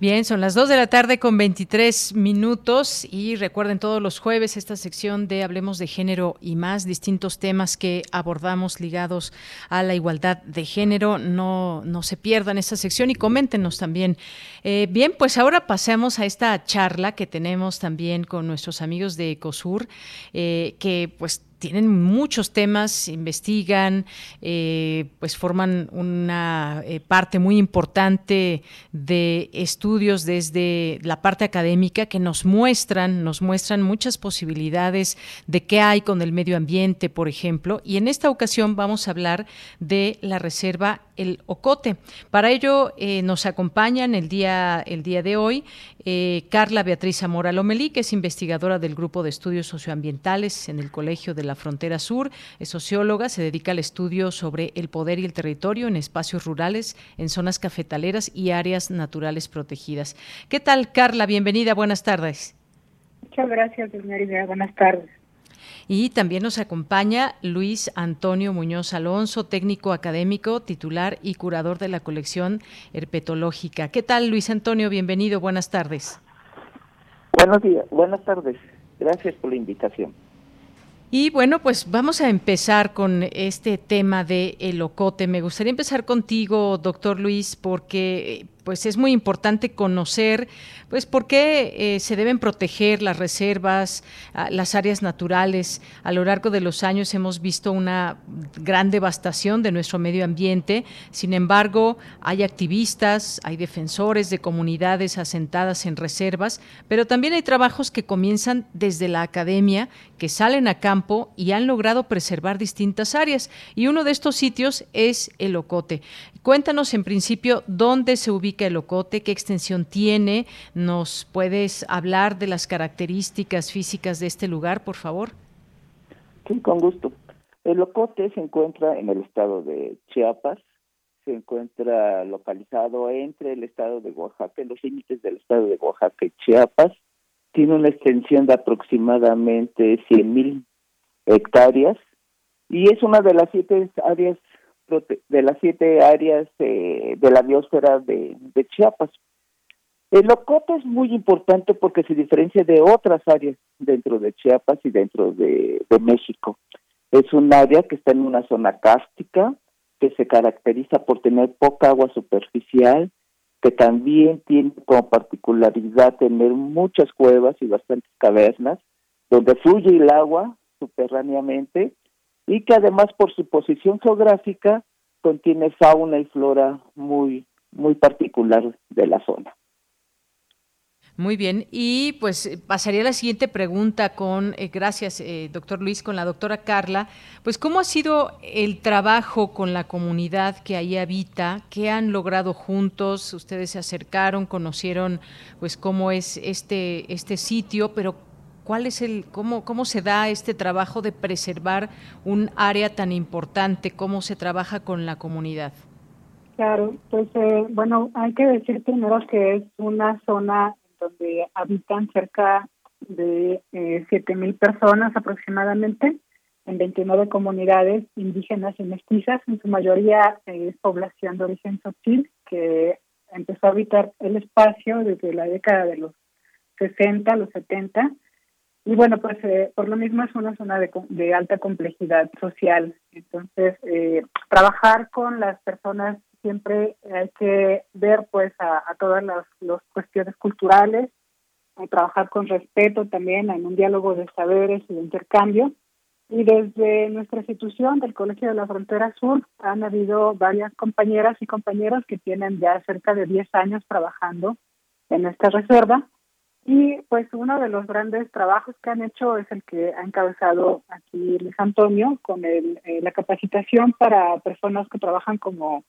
Bien, son las 2 de la tarde con 23 minutos y recuerden todos los jueves esta sección de Hablemos de Género y más, distintos temas que abordamos ligados a la igualdad de género. No, no se pierdan esta sección y coméntenos también. Eh, bien, pues ahora pasemos a esta charla que tenemos también con nuestros amigos de ECOSUR, eh, que pues tienen muchos temas, investigan, eh, pues forman una eh, parte muy importante de estudios desde la parte académica que nos muestran, nos muestran muchas posibilidades de qué hay con el medio ambiente, por ejemplo. Y en esta ocasión vamos a hablar de la reserva El Ocote. Para ello eh, nos acompañan el día, el día de hoy Carla Beatriz Zamora Lomelí, que es investigadora del Grupo de Estudios Socioambientales en el Colegio de la Frontera Sur, es socióloga, se dedica al estudio sobre el poder y el territorio en espacios rurales, en zonas cafetaleras y áreas naturales protegidas. ¿Qué tal, Carla? Bienvenida, buenas tardes. Muchas gracias, señorita. Buenas tardes. Y también nos acompaña Luis Antonio Muñoz Alonso, técnico académico, titular y curador de la colección herpetológica. ¿Qué tal, Luis Antonio? Bienvenido, buenas tardes. Buenos días, buenas tardes. Gracias por la invitación. Y bueno, pues vamos a empezar con este tema de el ocote. Me gustaría empezar contigo, doctor Luis, porque pues es muy importante conocer pues por qué eh, se deben proteger las reservas, ah, las áreas naturales. A lo largo de los años hemos visto una gran devastación de nuestro medio ambiente. Sin embargo, hay activistas, hay defensores de comunidades asentadas en reservas, pero también hay trabajos que comienzan desde la academia, que salen a campo y han logrado preservar distintas áreas. Y uno de estos sitios es el Ocote. Cuéntanos en principio dónde se ubica el Ocote, qué extensión tiene. ¿Nos puedes hablar de las características físicas de este lugar, por favor? Sí, con gusto. El Ocote se encuentra en el estado de Chiapas, se encuentra localizado entre el estado de Oaxaca, en los límites del estado de Oaxaca y Chiapas. Tiene una extensión de aproximadamente 100.000 hectáreas y es una de las siete áreas de las siete áreas de la biosfera de, Chiapas. El Ocote es muy importante porque se diferencia de otras áreas dentro de Chiapas y dentro de, México. Es un área que está en una zona cástica, que se caracteriza por tener poca agua superficial, que también tiene como particularidad tener muchas cuevas y bastantes cavernas, donde fluye el agua subterráneamente y que además por su posición geográfica contiene fauna y flora muy muy particular de la zona. Muy bien, y pues pasaría a la siguiente pregunta con, eh, gracias eh, doctor Luis, con la doctora Carla, pues cómo ha sido el trabajo con la comunidad que ahí habita, qué han logrado juntos, ustedes se acercaron, conocieron pues cómo es este, este sitio, pero ¿Cuál es el, cómo, cómo se da este trabajo de preservar un área tan importante? ¿Cómo se trabaja con la comunidad? Claro, pues eh, bueno, hay que decir primero que es una zona donde habitan cerca de eh, 7.000 personas aproximadamente en 29 comunidades indígenas y mestizas, en su mayoría es población de origen sotil, que empezó a habitar el espacio desde la década de los 60, los 70, y bueno, pues eh, por lo mismo es una zona de, de alta complejidad social. Entonces, eh, trabajar con las personas siempre hay que ver pues a, todas las, cuestiones culturales, trabajar con respeto también en un diálogo de saberes y de intercambio. Y desde nuestra institución del Colegio de la Frontera Sur han habido varias compañeras y compañeros que tienen ya cerca de 10 años trabajando en esta reserva y pues uno de los grandes trabajos que han hecho es el que ha encabezado aquí Luis Antonio con el, eh, la capacitación para personas que trabajan como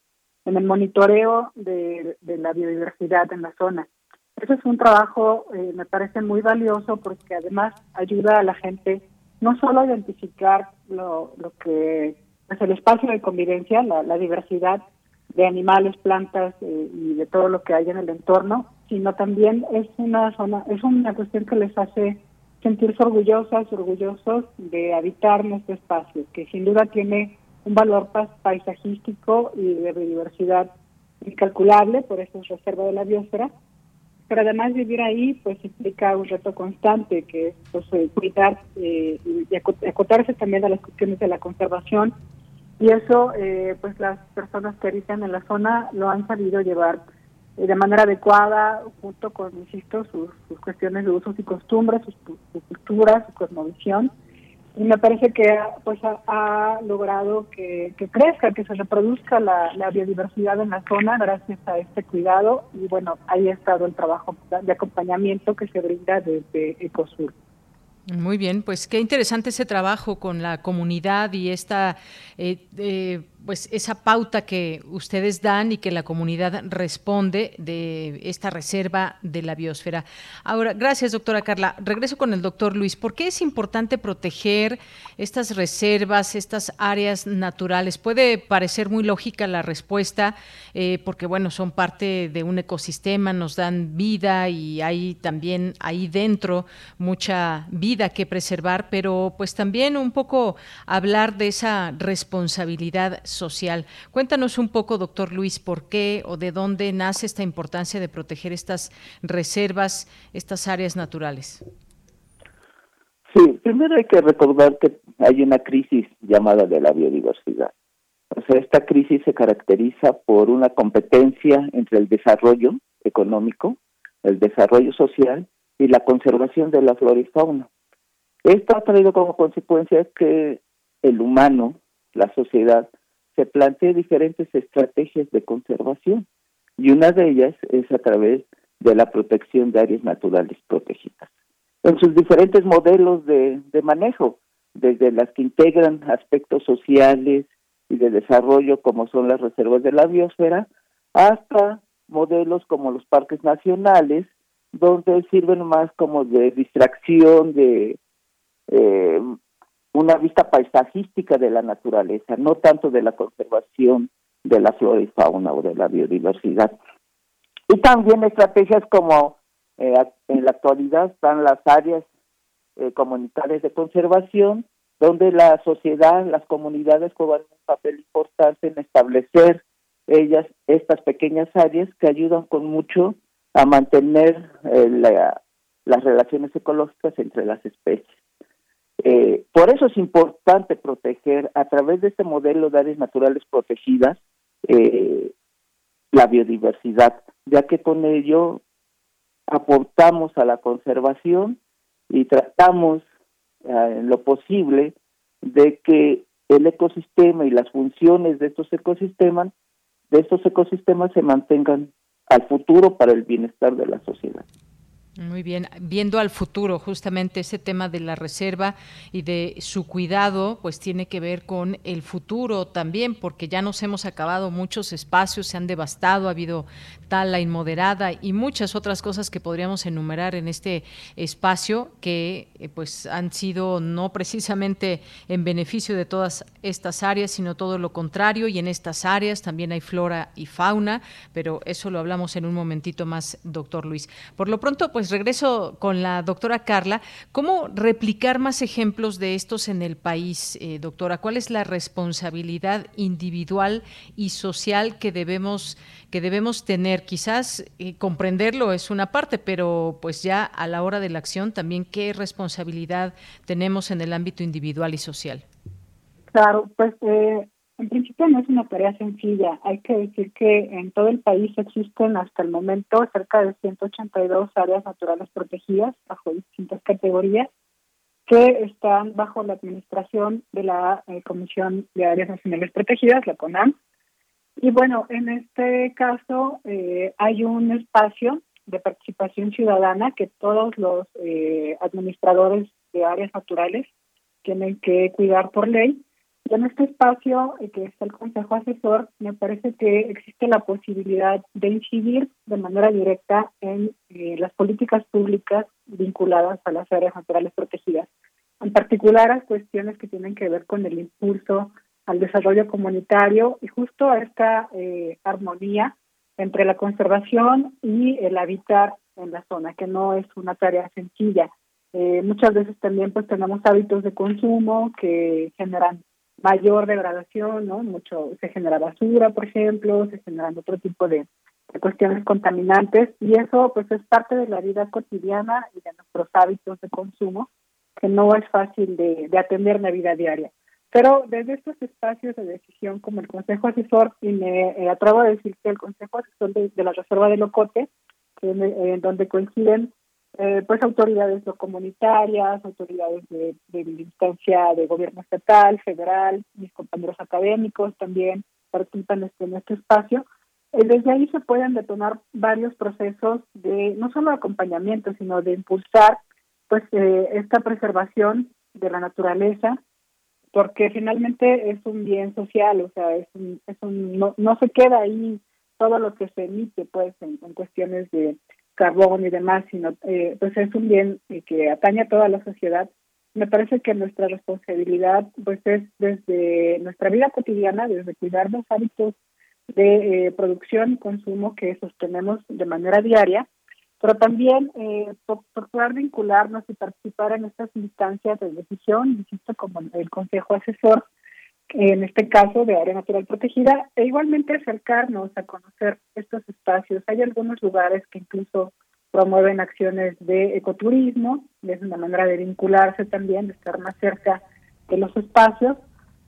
en el monitoreo de, la biodiversidad en la zona. Eso es un trabajo, eh, me parece muy valioso porque además ayuda a la gente no solo identificar lo, lo que es pues, el espacio de convivencia, la, diversidad de animales, plantas eh, y de todo lo que hay en el entorno, sino también es una zona, es una cuestión que les hace sentirse orgullosas, orgullosos de habitar nuestro espacio, que sin duda tiene un valor paisajístico y de biodiversidad incalculable, por eso es reserva de la biosfera, pero además vivir ahí pues implica un reto constante que es pues, eh, cuidar eh, y acotarse también a las cuestiones de la conservación y eso eh, pues las personas que habitan en la zona lo han sabido llevar de manera adecuada junto con insisto sus, cuestiones de usos y costumbres sus, sus culturas su cosmovisión y me parece que pues ha, logrado que, crezca, que se reproduzca la, biodiversidad en la zona gracias a este cuidado y bueno, ahí ha estado el trabajo de acompañamiento que se brinda desde Ecosur. Muy bien, pues qué interesante ese trabajo con la comunidad y esta eh, eh, pues esa pauta que ustedes dan y que la comunidad responde de esta reserva de la biosfera. Ahora, gracias, doctora Carla. Regreso con el doctor Luis. ¿Por qué es importante proteger estas reservas, estas áreas naturales? Puede parecer muy lógica la respuesta, eh, porque bueno, son parte de un ecosistema, nos dan vida y hay también ahí dentro mucha vida que preservar, pero pues también un poco hablar de esa responsabilidad social. Cuéntanos un poco, doctor Luis, por qué o de dónde nace esta importancia de proteger estas reservas, estas áreas naturales. Sí, primero hay que recordar que hay una crisis llamada de la biodiversidad. O sea, esta crisis se caracteriza por una competencia entre el desarrollo económico, el desarrollo social y la conservación de la flora y fauna. Esto ha traído como consecuencia que el humano, la sociedad, se plantea diferentes estrategias de conservación y una de ellas es a través de la protección de áreas naturales protegidas. En sus diferentes modelos de, manejo, desde las que integran aspectos sociales y de desarrollo como son las reservas de la biosfera, hasta modelos como los parques nacionales, donde sirven más como de distracción, de eh, una vista paisajística de la naturaleza, no tanto de la conservación de la flora y fauna o de la biodiversidad. Y también estrategias como eh, en la actualidad están las áreas eh, comunitarias de conservación, donde la sociedad, las comunidades juegan un papel importante en establecer ellas estas pequeñas áreas que ayudan con mucho a mantener eh, las relaciones ecológicas entre las especies. Eh, por eso es importante proteger a través de este modelo de áreas naturales protegidas eh, la biodiversidad, ya que con ello aportamos a la conservación y tratamos eh, en lo posible de que el ecosistema y las funciones de estos ecosistemas de estos ecosistemas se mantengan al futuro para el bienestar de la sociedad. Muy bien, viendo al futuro, justamente ese tema de la reserva y de su cuidado, pues tiene que ver con el futuro también, porque ya nos hemos acabado muchos espacios, se han devastado, ha habido tala inmoderada y muchas otras cosas que podríamos enumerar en este espacio que eh, pues han sido no precisamente en beneficio de todas estas áreas, sino todo lo contrario, y en estas áreas también hay flora y fauna, pero eso lo hablamos en un momentito más, doctor Luis. Por lo pronto, pues regreso con la doctora Carla. ¿Cómo replicar más ejemplos de estos en el país, eh, doctora? ¿Cuál es la responsabilidad individual y social que debemos, que debemos tener? Quizás eh, comprenderlo es una parte, pero pues ya a la hora de la acción también qué responsabilidad tenemos en el ámbito individual y social. Claro, pues eh, en principio no es una tarea sencilla. Hay que decir que en todo el país existen hasta el momento cerca de 182 áreas naturales protegidas bajo distintas categorías que están bajo la administración de la eh, Comisión de Áreas Nacionales Protegidas, la CONAM. Y bueno, en este caso eh, hay un espacio de participación ciudadana que todos los eh, administradores de áreas naturales tienen que cuidar por ley en este espacio eh, que está el Consejo Asesor, me parece que existe la posibilidad de incidir de manera directa en eh, las políticas públicas vinculadas a las áreas naturales protegidas. en particular a cuestiones que tienen que ver con el impulso al desarrollo comunitario y justo a esta eh, armonía entre la conservación y el habitar en la zona, que no es una tarea sencilla. Eh, muchas veces también pues tenemos hábitos de consumo que generan mayor degradación, ¿no? Mucho se genera basura, por ejemplo, se generan otro tipo de, cuestiones contaminantes y eso pues es parte de la vida cotidiana y de nuestros hábitos de consumo que no es fácil de, atender en la vida diaria. Pero desde estos espacios de decisión como el Consejo Asesor, y me eh, atrevo a decir que el Consejo Asesor de, la Reserva de Locote, que donde coinciden eh, pues autoridades no comunitarias, autoridades de, de instancia de gobierno estatal, federal, mis compañeros académicos también participan este, en este espacio. Eh, desde ahí se pueden detonar varios procesos de no solo acompañamiento, sino de impulsar pues eh, esta preservación de la naturaleza, porque finalmente es un bien social, o sea, es un, es un no, no se queda ahí todo lo que se emite pues en cuestiones de carbón y demás, sino eh, pues es un bien que atañe a toda la sociedad. Me parece que nuestra responsabilidad pues es desde nuestra vida cotidiana, desde cuidar los hábitos de eh, producción y consumo que sostenemos de manera diaria, pero también eh, poder vincularnos y participar en estas instancias de decisión, insisto, como el Consejo Asesor, en este caso de área natural protegida, e igualmente acercarnos a conocer estos espacios. Hay algunos lugares que incluso promueven acciones de ecoturismo, es una manera de vincularse también, de estar más cerca de los espacios,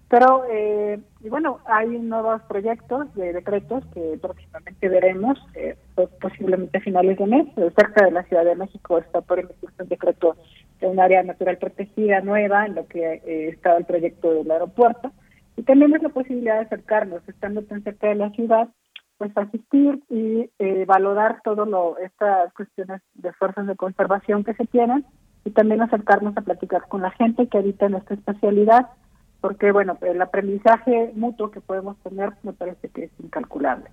pero, eh, y bueno, hay nuevos proyectos de decretos que próximamente veremos, eh, posiblemente a finales de mes, cerca de la Ciudad de México está por emitirse un decreto de un área natural protegida nueva, en lo que eh, estaba el proyecto del aeropuerto, y tenemos la posibilidad de acercarnos, estando tan cerca de la ciudad, pues asistir y eh, valorar todo lo estas cuestiones de fuerzas de conservación que se tienen y también acercarnos a platicar con la gente que habita en esta especialidad, porque bueno, el aprendizaje mutuo que podemos tener me parece que es incalculable.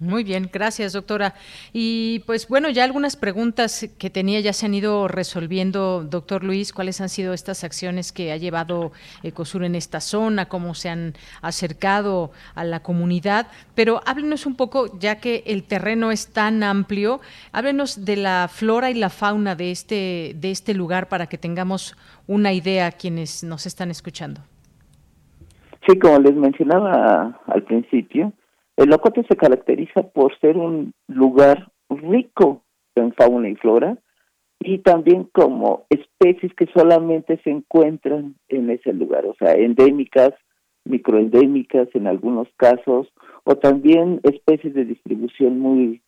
Muy bien, gracias doctora. Y pues bueno, ya algunas preguntas que tenía ya se han ido resolviendo, doctor Luis, cuáles han sido estas acciones que ha llevado Ecosur en esta zona, cómo se han acercado a la comunidad, pero háblenos un poco, ya que el terreno es tan amplio, háblenos de la flora y la fauna de este, de este lugar para que tengamos una idea quienes nos están escuchando. Sí, como les mencionaba al principio, el Locote se caracteriza por ser un lugar rico en fauna y flora y también como especies que solamente se encuentran en ese lugar, o sea, endémicas, microendémicas en algunos casos, o también especies de distribución muy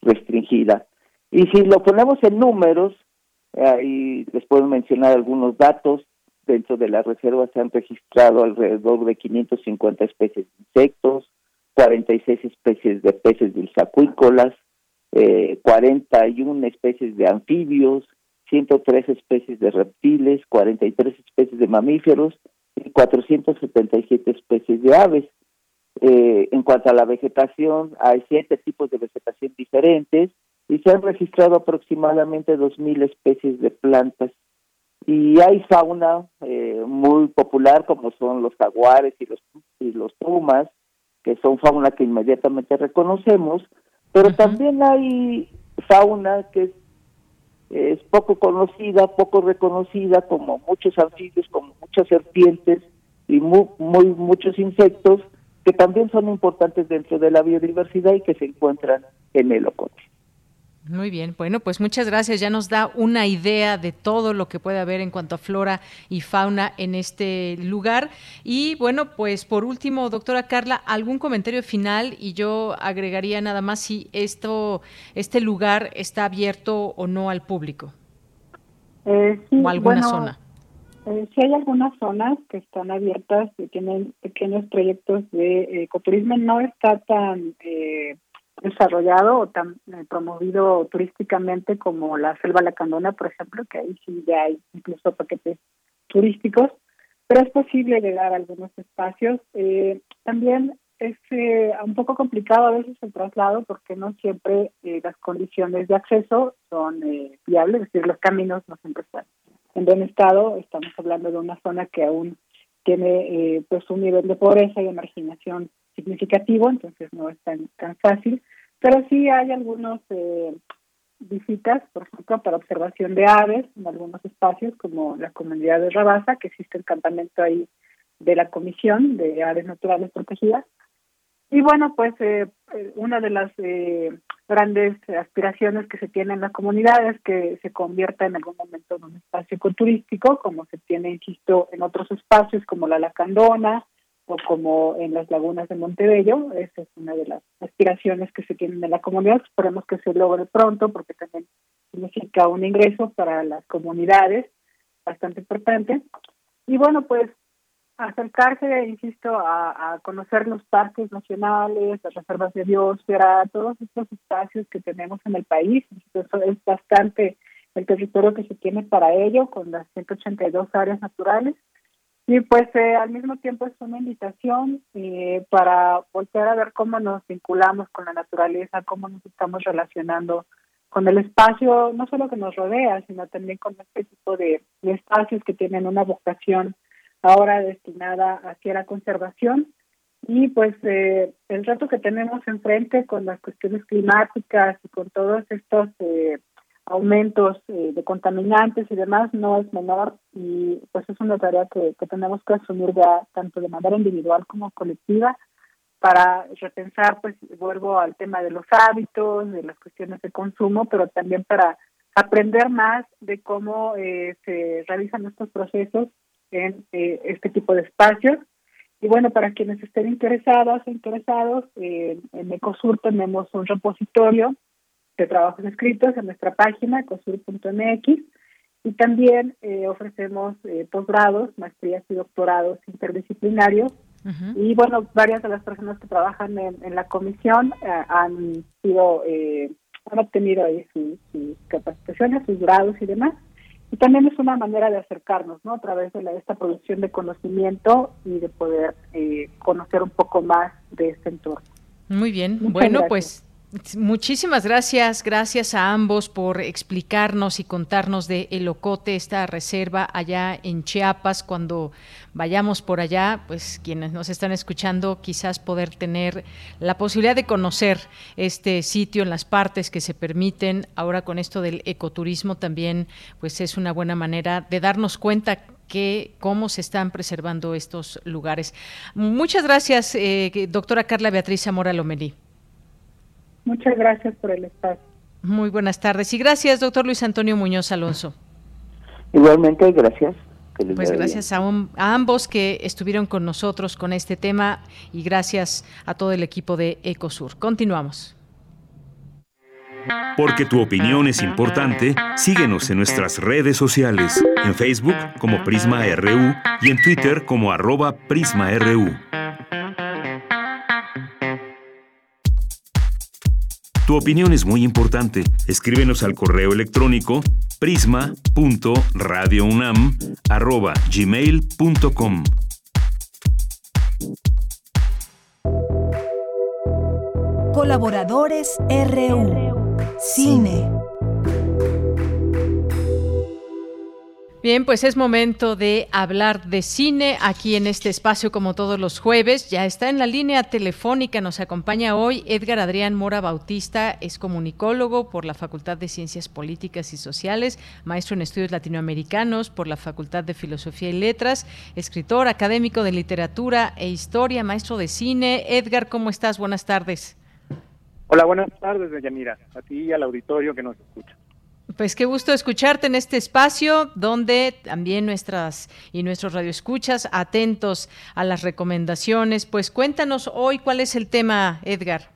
restringida. Y si lo ponemos en números, ahí les puedo mencionar algunos datos. Dentro de la reserva se han registrado alrededor de 550 especies de insectos, 46 especies de peces dulceacuícolas, eh, 41 especies de anfibios, 103 especies de reptiles, 43 especies de mamíferos y 477 especies de aves. Eh, en cuanto a la vegetación, hay siete tipos de vegetación diferentes y se han registrado aproximadamente 2.000 especies de plantas. Y hay fauna eh, muy popular como son los jaguares y los, y los pumas, que son fauna que inmediatamente reconocemos, pero también hay fauna que es, poco conocida, poco reconocida, como muchos anfibios, como muchas serpientes y muy, muy muchos insectos que también son importantes dentro de la biodiversidad y que se encuentran en el ocote. Muy bien, bueno, pues muchas gracias. Ya nos da una idea de todo lo que puede haber en cuanto a flora y fauna en este lugar. Y bueno, pues por último, doctora Carla, algún comentario final y yo agregaría nada más si esto, este lugar está abierto o no al público. Eh, o alguna zona. Eh, sí hay algunas zonas que están abiertas, que tienen pequeños proyectos de ecoturismo. No está tan eh, desarrollado o tan eh, promovido turísticamente como la selva lacandona, por ejemplo, que ahí sí ya hay incluso paquetes turísticos, pero es posible llegar a algunos espacios. Eh, también es eh, un poco complicado a veces el traslado porque no siempre las condiciones de acceso son viables, es decir, los caminos no siempre están en buen estado. Estamos hablando de una zona que aún tiene eh, pues un nivel de pobreza y de marginación significativo, entonces no es tan, tan fácil. Pero sí hay algunos eh, visitas, por ejemplo, para observación de aves en algunos espacios, como la comunidad de Rabasa, que existe el campamento ahí de la Comisión de Aves Naturales Protegidas. Y bueno, pues eh, eh, una de las eh, grandes aspiraciones que se tiene en la comunidad es que se convierta en algún momento en un espacio ecoturístico, como se tiene, insisto, en otros espacios como la Lacandona o como en las lagunas de Montebello. Esa es una de las aspiraciones que se tienen en la comunidad. Esperemos que se logre pronto porque también significa un ingreso para las comunidades bastante importante. Y bueno, pues acercarse, insisto, a, conocer los parques nacionales, las reservas de biosfera, todos estos espacios que tenemos en el país. Eso es bastante el territorio que se tiene para ello, con las 182 áreas naturales. Y pues eh, al mismo tiempo es una invitación eh, para volver a ver cómo nos vinculamos con la naturaleza, cómo nos estamos relacionando con el espacio, no solo que nos rodea, sino también con este tipo de espacios que tienen una vocación ahora destinada hacia la conservación. Y pues eh, el reto que tenemos enfrente con las cuestiones climáticas y con todos estos eh, aumentos eh, de contaminantes y demás no es menor y pues es una tarea que, que tenemos que asumir ya tanto de manera individual como colectiva para repensar, pues vuelvo al tema de los hábitos, de las cuestiones de consumo, pero también para aprender más de cómo se realizan estos procesos en eh, este tipo de espacios. Y bueno, para quienes estén interesadas o interesados, eh, en Ecosur tenemos un repositorio de trabajos escritos en nuestra página, ecosur.mx, y también eh, ofrecemos posgrados, maestrías y doctorados interdisciplinarios. Y bueno, varias de las personas que trabajan en, la comisión han sido, han obtenido ahí sus capacitaciones, sus grados y demás. Y también es una manera de acercarnos, ¿no? A través de, la, esta producción de conocimiento y de poder eh, conocer un poco más de este entorno. Muy bien. bueno, pues Muchísimas gracias, gracias a ambos por explicarnos y contarnos de El Ocote, esta reserva allá en Chiapas. Cuando vayamos por allá, pues quienes nos están escuchando, quizás poder tener la posibilidad de conocer este sitio en las partes que se permiten. Ahora con esto del ecoturismo también, pues es una buena manera de darnos cuenta que cómo se están preservando estos lugares. Muchas gracias, eh, doctora Carla Beatriz Zamora Lomelí. Muchas gracias por el espacio. Muy buenas tardes y gracias, doctor Luis Antonio Muñoz Alonso. Igualmente, gracias. Pues gracias a, a, ambos que estuvieron con nosotros con este tema y gracias a todo el equipo de Ecosur. Continuamos. Porque tu opinión es importante, síguenos en nuestras redes sociales, en Facebook como Prisma RU y en Twitter como arroba PrismaRU. Tu opinión es muy importante. Escríbenos al correo electrónico prisma.radiounam@gmail.com. Colaboradores RU. Cine. Bien, pues es momento de hablar de cine aquí en este espacio como todos los jueves. Ya está en la línea telefónica, nos acompaña hoy Edgar Adrián Mora Bautista, es comunicólogo por la Facultad de Ciencias Políticas y Sociales, maestro en estudios latinoamericanos por la Facultad de Filosofía y Letras, escritor, académico de literatura e historia, maestro de cine. Edgar, ¿cómo estás? Buenas tardes. Hola, buenas tardes, Deyanira, a ti y al auditorio que nos escucha. Pues qué gusto escucharte en este espacio donde también nuestras y nuestros radioescuchas atentos a las recomendaciones. Pues cuéntanos hoy cuál es el tema, Edgar.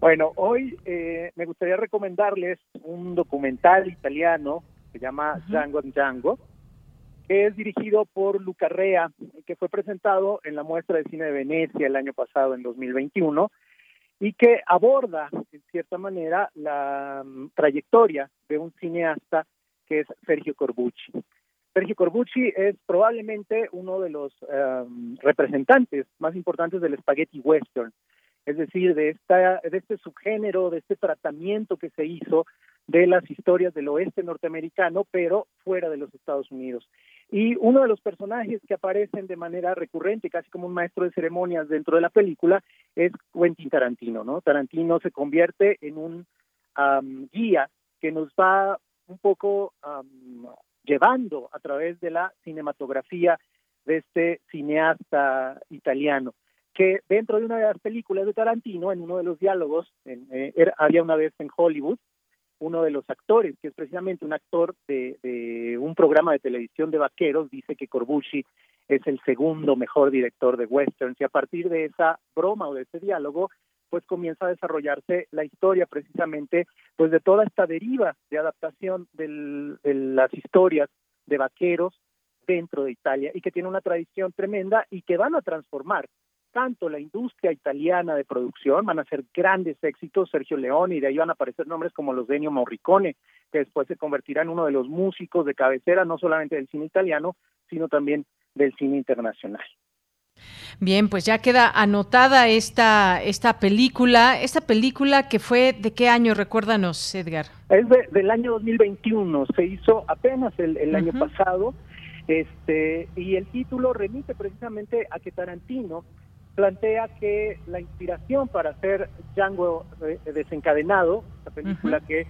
Bueno, hoy eh, me gustaría recomendarles un documental italiano que se llama Django Django, que es dirigido por Luca Rea, que fue presentado en la muestra de cine de Venecia el año pasado, en 2021, y que aborda, en cierta manera, la mm, trayectoria de un cineasta que es Sergio Corbucci. Sergio Corbucci es probablemente uno de los em, representantes más importantes del spaghetti western, es decir, de, esta, de este subgénero, de este tratamiento que se hizo de las historias del oeste norteamericano, pero fuera de los Estados Unidos. Y uno de los personajes que aparecen de manera recurrente, casi como un maestro de ceremonias dentro de la película, es Quentin Tarantino, ¿no? Tarantino se convierte en un guía que nos va un poco llevando a través de la cinematografía de este cineasta italiano, que dentro de una de las películas de Tarantino, en uno de los diálogos, en, eh, había una vez en Hollywood, uno de los actores, que es precisamente un actor de, un programa de televisión de vaqueros, dice que Corbucci es el segundo mejor director de westerns. Y a partir de esa broma o de ese diálogo, pues comienza a desarrollarse la historia precisamente pues de toda esta deriva de adaptación de las historias de vaqueros dentro de Italia y que tiene una tradición tremenda y que van a transformar tanto la industria italiana de producción, van a ser grandes éxitos, Sergio Leone, y de ahí van a aparecer nombres como los de Ennio Morricone, que después se convertirá en uno de los músicos de cabecera, no solamente del cine italiano, sino también del cine internacional. Bien, pues ya queda anotada esta, esta película. Esta película que fue, ¿de qué año? Recuérdanos, Edgar. Es del año 2021, se hizo apenas el, año pasado, este, y el título remite precisamente a que Tarantino plantea que la inspiración para hacer Django eh, desencadenado, la película que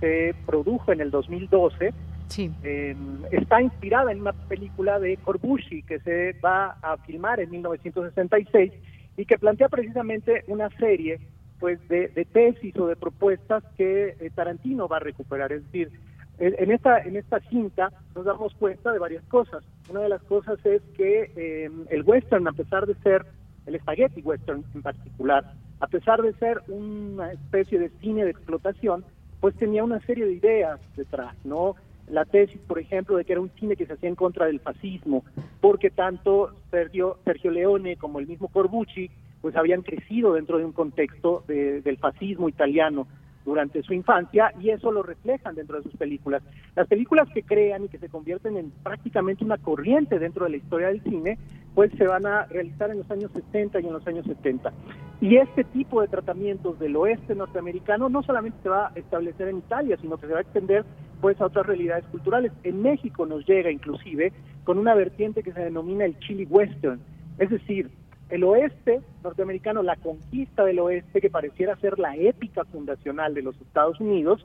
se produjo en el 2012, em, está inspirada en una película de Corbucci que se va a filmar en 1966 y que plantea precisamente una serie pues de, tesis o de propuestas que eh, Tarantino va a recuperar. Es decir, en esta, en esta cinta nos damos cuenta de varias cosas. Una de las cosas es que em, el western, a pesar de ser el spaghetti western en particular, a pesar de ser una especie de cine de explotación, pues tenía una serie de ideas detrás, ¿no? La tesis, por ejemplo, de que era un cine que se hacía en contra del fascismo, porque tanto Sergio, Sergio Leone como el mismo Corbucci, pues habían crecido dentro de un contexto del fascismo italiano durante su infancia y eso lo reflejan dentro de sus películas. Las películas que crean y que se convierten en prácticamente una corriente dentro de la historia del cine, pues se van a realizar en los años 60 y en los años 70. Y este tipo de tratamientos del oeste norteamericano no solamente se va a establecer en Italia, sino que se va a extender pues a otras realidades culturales. En México nos llega inclusive con una vertiente que se denomina el chili western, es decir, el oeste norteamericano, la conquista del oeste, que pareciera ser la épica fundacional de los Estados Unidos,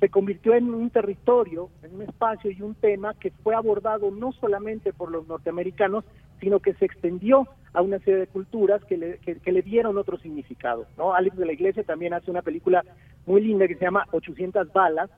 se convirtió en un territorio, en un espacio y un tema que fue abordado no solamente por los norteamericanos, sino que se extendió a una serie de culturas que le, que, le dieron otro significado. ¿no? Alex de la Iglesia también hace una película muy linda que se llama 800 balas,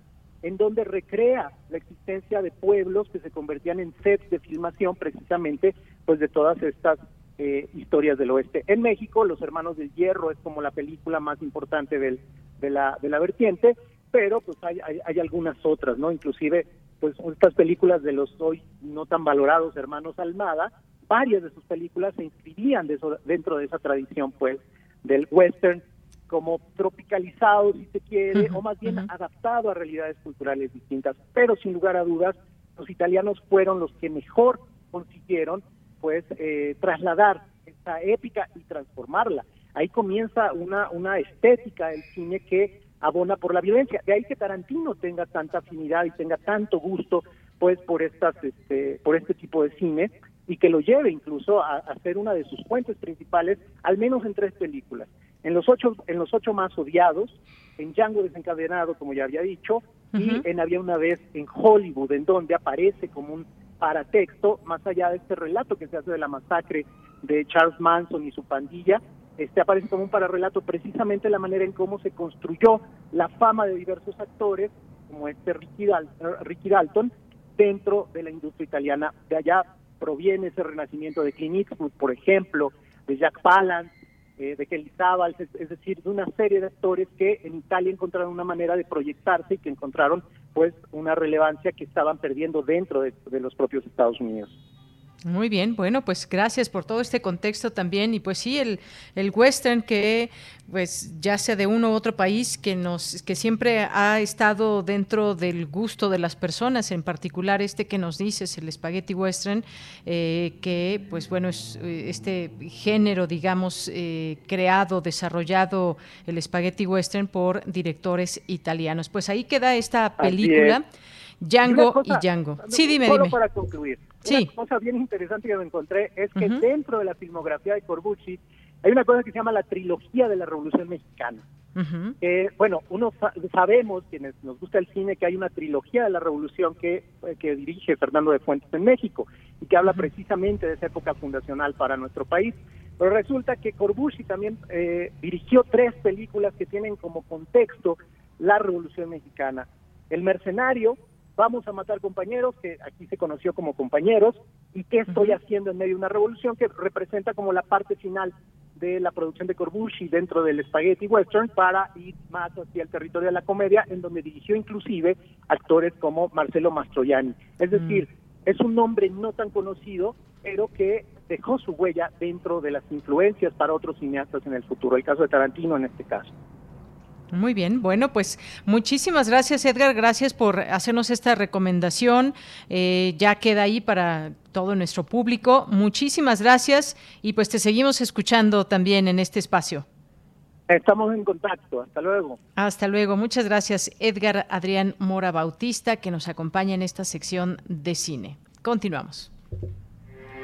en donde recrea la existencia de pueblos que se convertían en sets de filmación precisamente pues de todas estas eh, historias del oeste. En México, Los Hermanos del Hierro es como la película más importante del, de, la, de la vertiente, pero pues hay, hay, algunas otras, ¿no? Inclusive, pues estas películas de los hoy no tan valorados hermanos Almada, varias de sus películas se inscribían dentro de esa tradición, pues, del western como tropicalizado, si se quiere, o más bien adaptado a realidades culturales distintas. Pero sin lugar a dudas, los italianos fueron los que mejor consiguieron pues eh, trasladar esta épica y transformarla. Ahí comienza una, una estética del cine que abona por la violencia. De ahí que Tarantino tenga tanta afinidad y tenga tanto gusto pues por estas este, por este tipo de cine y que lo lleve incluso a, a, ser una de sus fuentes principales, al menos en tres películas. En los ocho, en los ocho más odiados, en Django desencadenado, como ya había dicho, y en Había una vez en Hollywood, en donde aparece como un para texto, más allá de este relato que se hace de la masacre de Charles Manson y su pandilla, este aparece como un pararrelato precisamente la manera en cómo se construyó la fama de diversos actores, como este Ricky, Dalton, dentro de la industria italiana. De allá proviene ese renacimiento de Clint Eastwood, por ejemplo, de Jack Palance, eh, de Kelly Zabal, es, decir, de una serie de actores que en Italia encontraron una manera de proyectarse y que encontraron pues una relevancia que estaban perdiendo dentro de, los propios Estados Unidos. Muy bien, bueno, pues gracias por todo este contexto también y pues sí, el, el western que pues ya sea de uno u otro país que nos que siempre ha estado dentro del gusto de las personas, en particular este que nos dices, el spaghetti western, eh, que pues bueno es eh, este género, digamos, eh, creado, desarrollado el spaghetti western por directores italianos. Pues ahí queda esta película. Django y Django. Sí, dime, solo dime. para concluir. Sí. Una cosa bien interesante que me encontré es que dentro de la filmografía de Corbucci hay una cosa que se llama la trilogía de la Revolución Mexicana. Eh, bueno, uno sa- sabemos, quienes nos gusta el cine, que hay una trilogía de la Revolución que, eh, que dirige Fernando de Fuentes en México y que habla precisamente de esa época fundacional para nuestro país. Pero resulta que Corbucci también eh, dirigió tres películas que tienen como contexto la Revolución Mexicana. El Mercenario, Vamos a matar compañeros, que aquí se conoció como compañeros, y qué estoy haciendo en medio de una revolución que representa como la parte final de la producción de Corbucci dentro del Spaghetti Western para ir más hacia el territorio de la comedia, en donde dirigió inclusive actores como Marcelo Mastroianni. Es decir, es un nombre no tan conocido, pero que dejó su huella dentro de las influencias para otros cineastas en el futuro, el caso de Tarantino en este caso. Muy bien, bueno, pues muchísimas gracias Edgar, gracias por hacernos esta recomendación, eh, ya queda ahí para todo nuestro público, muchísimas gracias y pues te seguimos escuchando también en este espacio. Estamos en contacto, hasta luego. Hasta luego, muchas gracias Edgar Adrián Mora Bautista que nos acompaña en esta sección de cine. Continuamos.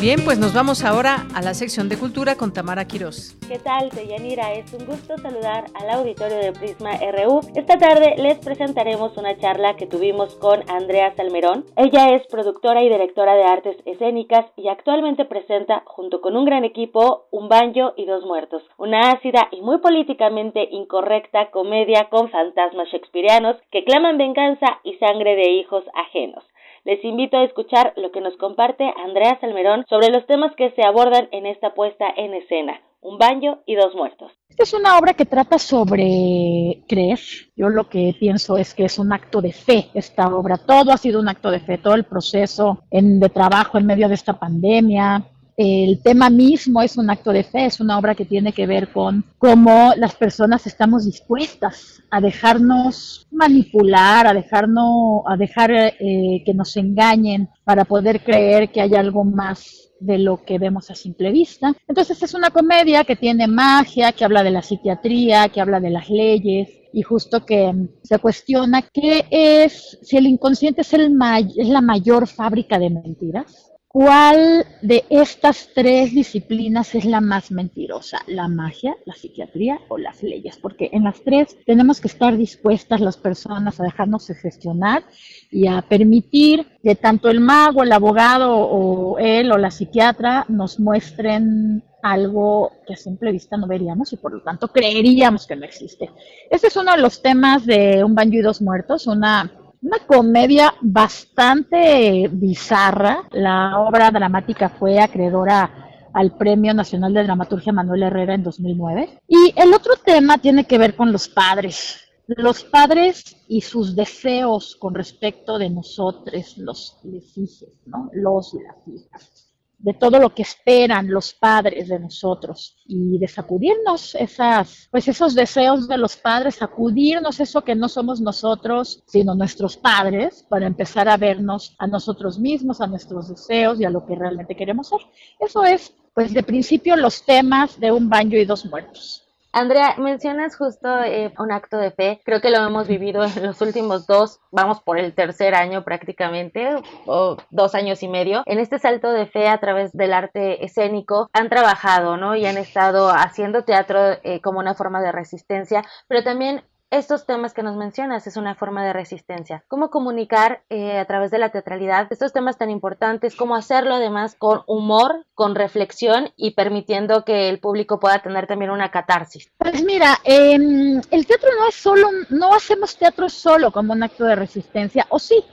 Bien, pues nos vamos ahora a la sección de cultura con Tamara Quirós. ¿Qué tal, Deyanira? Es un gusto saludar al auditorio de Prisma RU. Esta tarde les presentaremos una charla que tuvimos con Andrea Salmerón. Ella es productora y directora de artes escénicas y actualmente presenta, junto con un gran equipo, Un Banjo y Dos Muertos, una ácida y muy políticamente incorrecta comedia con fantasmas shakespearianos que claman venganza y sangre de hijos ajenos. Les invito a escuchar lo que nos comparte Andrea Salmerón sobre los temas que se abordan en esta puesta en escena, un baño y dos muertos. Es una obra que trata sobre creer. Yo lo que pienso es que es un acto de fe esta obra. Todo ha sido un acto de fe, todo el proceso en, de trabajo en medio de esta pandemia. El tema mismo es un acto de fe, es una obra que tiene que ver con cómo las personas estamos dispuestas a dejarnos manipular, a dejarnos, a dejar eh, que nos engañen para poder creer que hay algo más de lo que vemos a simple vista. Entonces es una comedia que tiene magia, que habla de la psiquiatría, que habla de las leyes y justo que se cuestiona qué es, si el inconsciente es, el es la mayor fábrica de mentiras. ¿Cuál de estas tres disciplinas es la más mentirosa? ¿La magia, la psiquiatría o las leyes? Porque en las tres tenemos que estar dispuestas las personas a dejarnos gestionar y a permitir que tanto el mago, el abogado o él o la psiquiatra nos muestren algo que a simple vista no veríamos y por lo tanto creeríamos que no existe. Este es uno de los temas de Un baño y dos muertos, una una comedia bastante bizarra. La obra dramática fue acreedora al Premio Nacional de Dramaturgia Manuel Herrera en 2009. Y el otro tema tiene que ver con los padres. Los padres y sus deseos con respecto de nosotros, los hijos, ¿no? Los y las hijas de todo lo que esperan los padres de nosotros y de sacudirnos esas, pues esos deseos de los padres, sacudirnos eso que no somos nosotros, sino nuestros padres, para empezar a vernos a nosotros mismos, a nuestros deseos y a lo que realmente queremos ser. Eso es, pues de principio, los temas de un baño y dos muertos. Andrea, mencionas justo eh, un acto de fe. Creo que lo hemos vivido en los últimos dos, vamos por el tercer año prácticamente, o dos años y medio. En este salto de fe a través del arte escénico han trabajado, ¿no? Y han estado haciendo teatro eh, como una forma de resistencia, pero también estos temas que nos mencionas es una forma de resistencia. ¿Cómo comunicar eh, a través de la teatralidad estos temas tan importantes? ¿Cómo hacerlo además con humor, con reflexión y permitiendo que el público pueda tener también una catarsis? Pues mira, em, el teatro no es solo, no hacemos teatro solo como un acto de resistencia, o sí,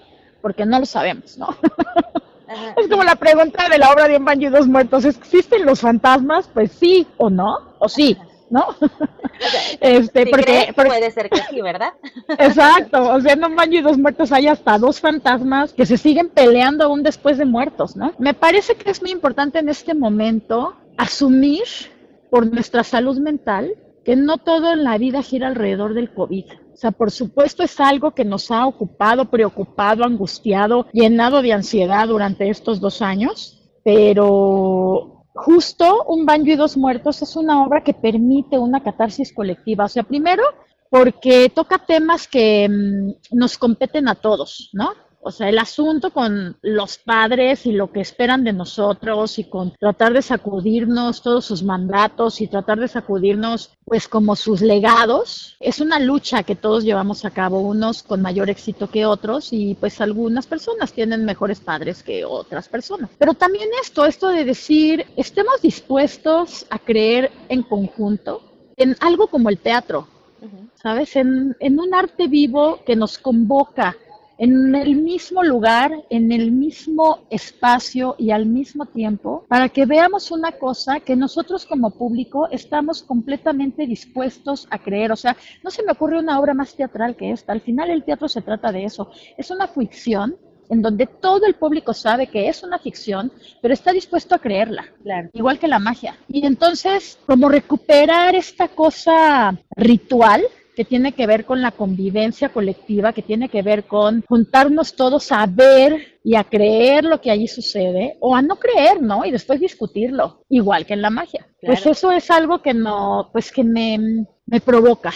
porque no lo sabemos, ¿no? Es como la pregunta de la obra de Un baño y dos muertos. ¿Existen los fantasmas? Pues sí o no, o sí. ¿No? este, porque, puede ser que sí, ¿verdad? Exacto, o sea, baño y dos muertos hay hasta dos fantasmas que se siguen peleando aún después de muertos, ¿no? Me parece que es muy importante en este momento asumir por nuestra salud mental que no todo en la vida gira alrededor del COVID. O sea, por supuesto es algo que nos ha ocupado, preocupado, angustiado, llenado de ansiedad durante estos dos años, pero justo Un baño y dos muertos es una obra que permite una catarsis colectiva. O sea, primero porque toca temas que mm, nos competen a todos, ¿no? O sea, el asunto con los padres y lo que esperan de nosotros y con tratar de sacudirnos todos sus mandatos y tratar de sacudirnos pues como sus legados, es una lucha que todos llevamos a cabo, unos con mayor éxito que otros y pues algunas personas tienen mejores padres que otras personas. Pero también esto, esto de decir, estemos dispuestos a creer en conjunto en algo como el teatro, ¿sabes? En, en un arte vivo que nos convoca en el mismo lugar, en el mismo espacio y al mismo tiempo, para que veamos una cosa que nosotros como público estamos completamente dispuestos a creer. O sea, no se me ocurre una obra más teatral que esta. Al final el teatro se trata de eso. Es una ficción en donde todo el público sabe que es una ficción, pero está dispuesto a creerla, igual que la magia. Y entonces, como recuperar esta cosa ritual, que tiene que ver con la convivencia colectiva, que tiene que ver con juntarnos todos a ver y a creer lo que allí sucede, o a no creer, ¿no? Y después discutirlo, igual que en la magia. Pues eso es algo que no, pues que me, me provoca,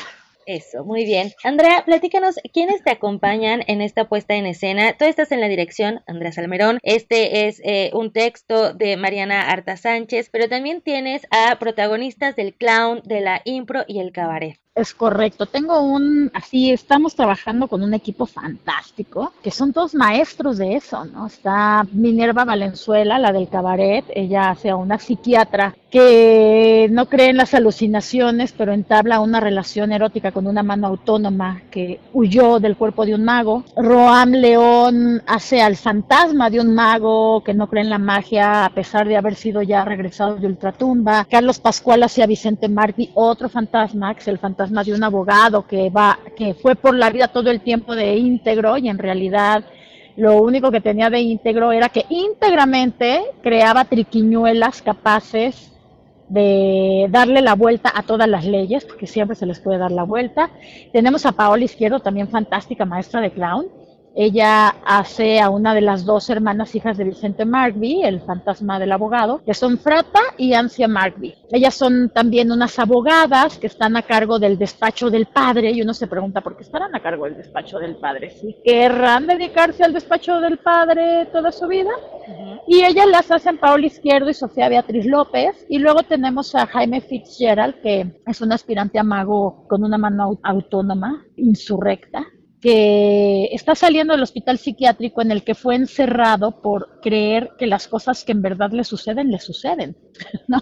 eso, muy bien. Andrea, platícanos quiénes te acompañan en esta puesta en escena. Tú estás en la dirección, Andrea Salmerón. Este es eh, un texto de Mariana Arta Sánchez, pero también tienes a protagonistas del clown, de la impro y el cabaret. Es correcto. Tengo un, así, estamos trabajando con un equipo fantástico, que son todos maestros de eso, ¿no? Está Minerva Valenzuela, la del cabaret, ella hace una psiquiatra que no cree en las alucinaciones, pero entabla una relación erótica con una mano autónoma que huyó del cuerpo de un mago. Roam León hace al fantasma de un mago que no cree en la magia a pesar de haber sido ya regresado de ultratumba. Carlos Pascual hace a Vicente Martí, otro fantasma, que es el fantasma más de un abogado que va, que fue por la vida todo el tiempo de íntegro y en realidad lo único que tenía de íntegro era que íntegramente creaba triquiñuelas capaces de darle la vuelta a todas las leyes, porque siempre se les puede dar la vuelta. Tenemos a Paola Izquierdo, también fantástica maestra de clown, ella hace a una de las dos hermanas hijas de Vicente Markby, el fantasma del abogado, que son Frata y Ancia Markby. Ellas son también unas abogadas que están a cargo del despacho del padre y uno se pregunta por qué estarán a cargo del despacho del padre. ¿Sí querrán dedicarse al despacho del padre toda su vida? Y ellas las hacen Paola Izquierdo y Sofía Beatriz López. Y luego tenemos a Jaime Fitzgerald, que es un aspirante a mago con una mano autónoma, insurrecta que está saliendo del hospital psiquiátrico en el que fue encerrado por creer que las cosas que en verdad le suceden, le suceden, ¿no?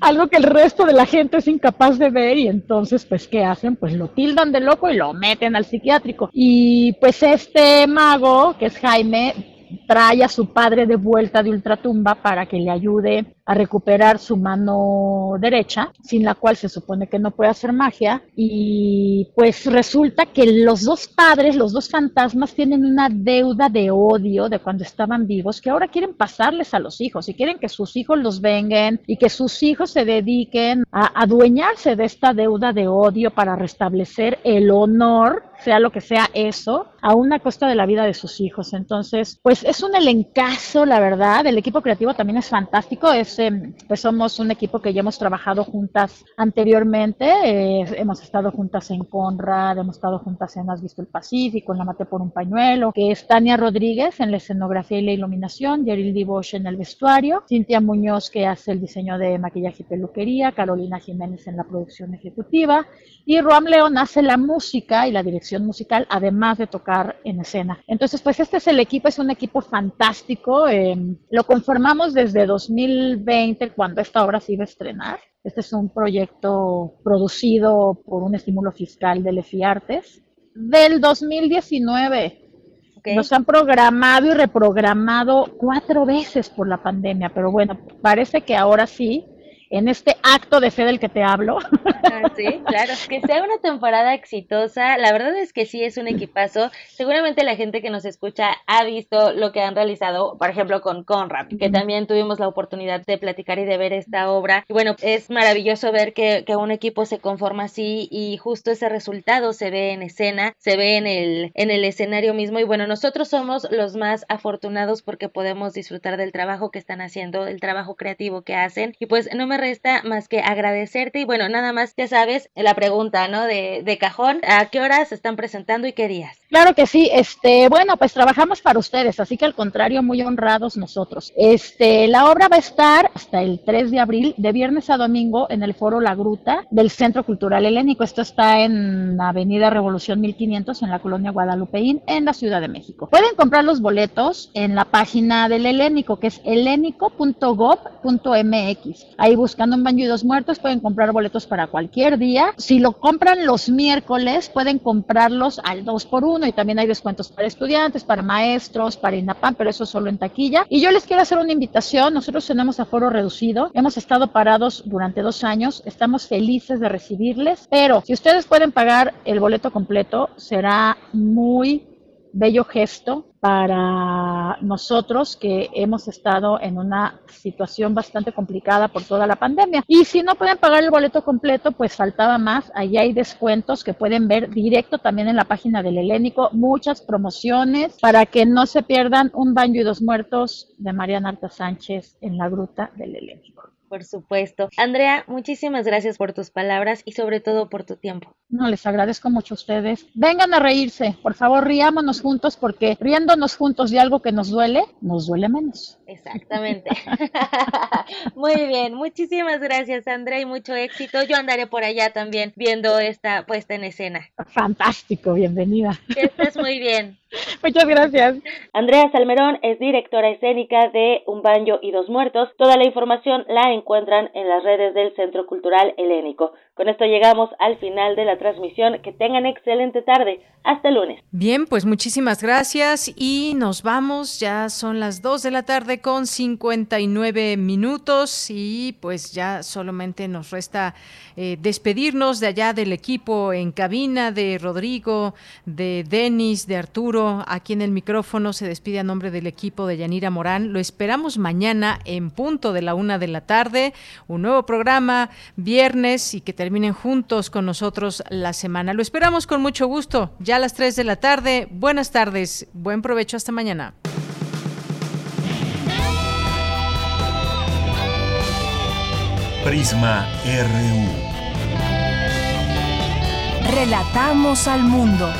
Algo que el resto de la gente es incapaz de ver y entonces, pues, ¿qué hacen? Pues lo tildan de loco y lo meten al psiquiátrico. Y pues este mago, que es Jaime, trae a su padre de vuelta de ultratumba para que le ayude a recuperar su mano derecha, sin la cual se supone que no puede hacer magia. Y pues resulta que los dos padres, los dos fantasmas, tienen una deuda de odio de cuando estaban vivos que ahora quieren pasarles a los hijos y quieren que sus hijos los vengan y que sus hijos se dediquen a adueñarse de esta deuda de odio para restablecer el honor sea lo que sea eso, a una costa de la vida de sus hijos. Entonces, pues es un elencazo, la verdad. El equipo creativo también es fantástico. Es, pues somos un equipo que ya hemos trabajado juntas anteriormente. Eh, hemos estado juntas en Conrad, hemos estado juntas en Has visto el Pacífico, en La Mate por un Pañuelo, que es Tania Rodríguez en la escenografía y la iluminación, Yeril Dibosh en el vestuario, Cintia Muñoz que hace el diseño de maquillaje y peluquería, Carolina Jiménez en la producción ejecutiva y Roam León hace la música y la dirección musical, además de tocar en escena. Entonces, pues este es el equipo, es un equipo fantástico. Em, lo conformamos desde 2020, cuando esta obra se iba a estrenar. Este es un proyecto producido por un estímulo fiscal del EFIARTES. Del 2019 nos han programado y reprogramado cuatro veces por la pandemia, pero bueno, parece que ahora sí en este acto de fe del que te hablo. Ah, sí, claro, que sea una temporada exitosa, la verdad es que sí es un equipazo. Seguramente la gente que nos escucha ha visto lo que han realizado, por ejemplo, con Conrad, que también tuvimos la oportunidad de platicar y de ver esta obra. Y bueno, es maravilloso ver que, que un equipo se conforma así y justo ese resultado se ve en escena, se ve en el, en el escenario mismo. Y bueno, nosotros somos los más afortunados porque podemos disfrutar del trabajo que están haciendo, del trabajo creativo que hacen. Y pues no me resta más que agradecerte y bueno, nada más, ya sabes, la pregunta, ¿no? De, de cajón, ¿a qué horas se están presentando y qué días? Claro que sí, este, bueno, pues trabajamos para ustedes, así que al contrario, muy honrados nosotros. Este, la obra va a estar hasta el 3 de abril, de viernes a domingo, en el Foro La Gruta del Centro Cultural Helénico. Esto está en Avenida Revolución 1500, en la colonia Guadalupeín, en la Ciudad de México. Pueden comprar los boletos en la página del Helénico, que es helénico.gov.mx. Ahí buscando un baño y dos muertos, pueden comprar boletos para cualquier día. Si lo compran los miércoles, pueden comprarlos al 2 por 1 y también hay descuentos para estudiantes, para maestros, para INAPAM, pero eso solo en taquilla. Y yo les quiero hacer una invitación. Nosotros tenemos aforo reducido. Hemos estado parados durante dos años. Estamos felices de recibirles, pero si ustedes pueden pagar el boleto completo, será muy bello gesto para nosotros que hemos estado en una situación bastante complicada por toda la pandemia. Y si no pueden pagar el boleto completo, pues faltaba más. Allí hay descuentos que pueden ver directo también en la página del Helénico. Muchas promociones para que no se pierdan un baño y dos muertos de Mariana Arta Sánchez en la gruta del Helénico. Por supuesto. Andrea, muchísimas gracias por tus palabras y sobre todo por tu tiempo. No, les agradezco mucho a ustedes. Vengan a reírse, por favor, riámonos juntos porque riéndonos juntos de algo que nos duele, nos duele menos. Exactamente. Muy bien, muchísimas gracias Andrea y mucho éxito. Yo andaré por allá también viendo esta puesta en escena. Fantástico, bienvenida. Que estés muy bien. Muchas gracias. Andrea Salmerón es directora escénica de Un Baño y Dos Muertos. Toda la información la encuentran en las redes del Centro Cultural Helénico. Con esto llegamos al final de la transmisión. Que tengan excelente tarde. Hasta el lunes. Bien, pues muchísimas gracias y nos vamos. Ya son las 2 de la tarde con 59 minutos y pues ya solamente nos resta eh, despedirnos de allá del equipo en cabina, de Rodrigo, de Denis, de Arturo. Aquí en el micrófono se despide a nombre del equipo de Yanira Morán. Lo esperamos mañana en punto de la una de la tarde. Un nuevo programa, viernes, y que terminen juntos con nosotros la semana. Lo esperamos con mucho gusto. Ya a las 3 de la tarde. Buenas tardes. Buen provecho. Hasta mañana. Prisma RU. Relatamos al mundo.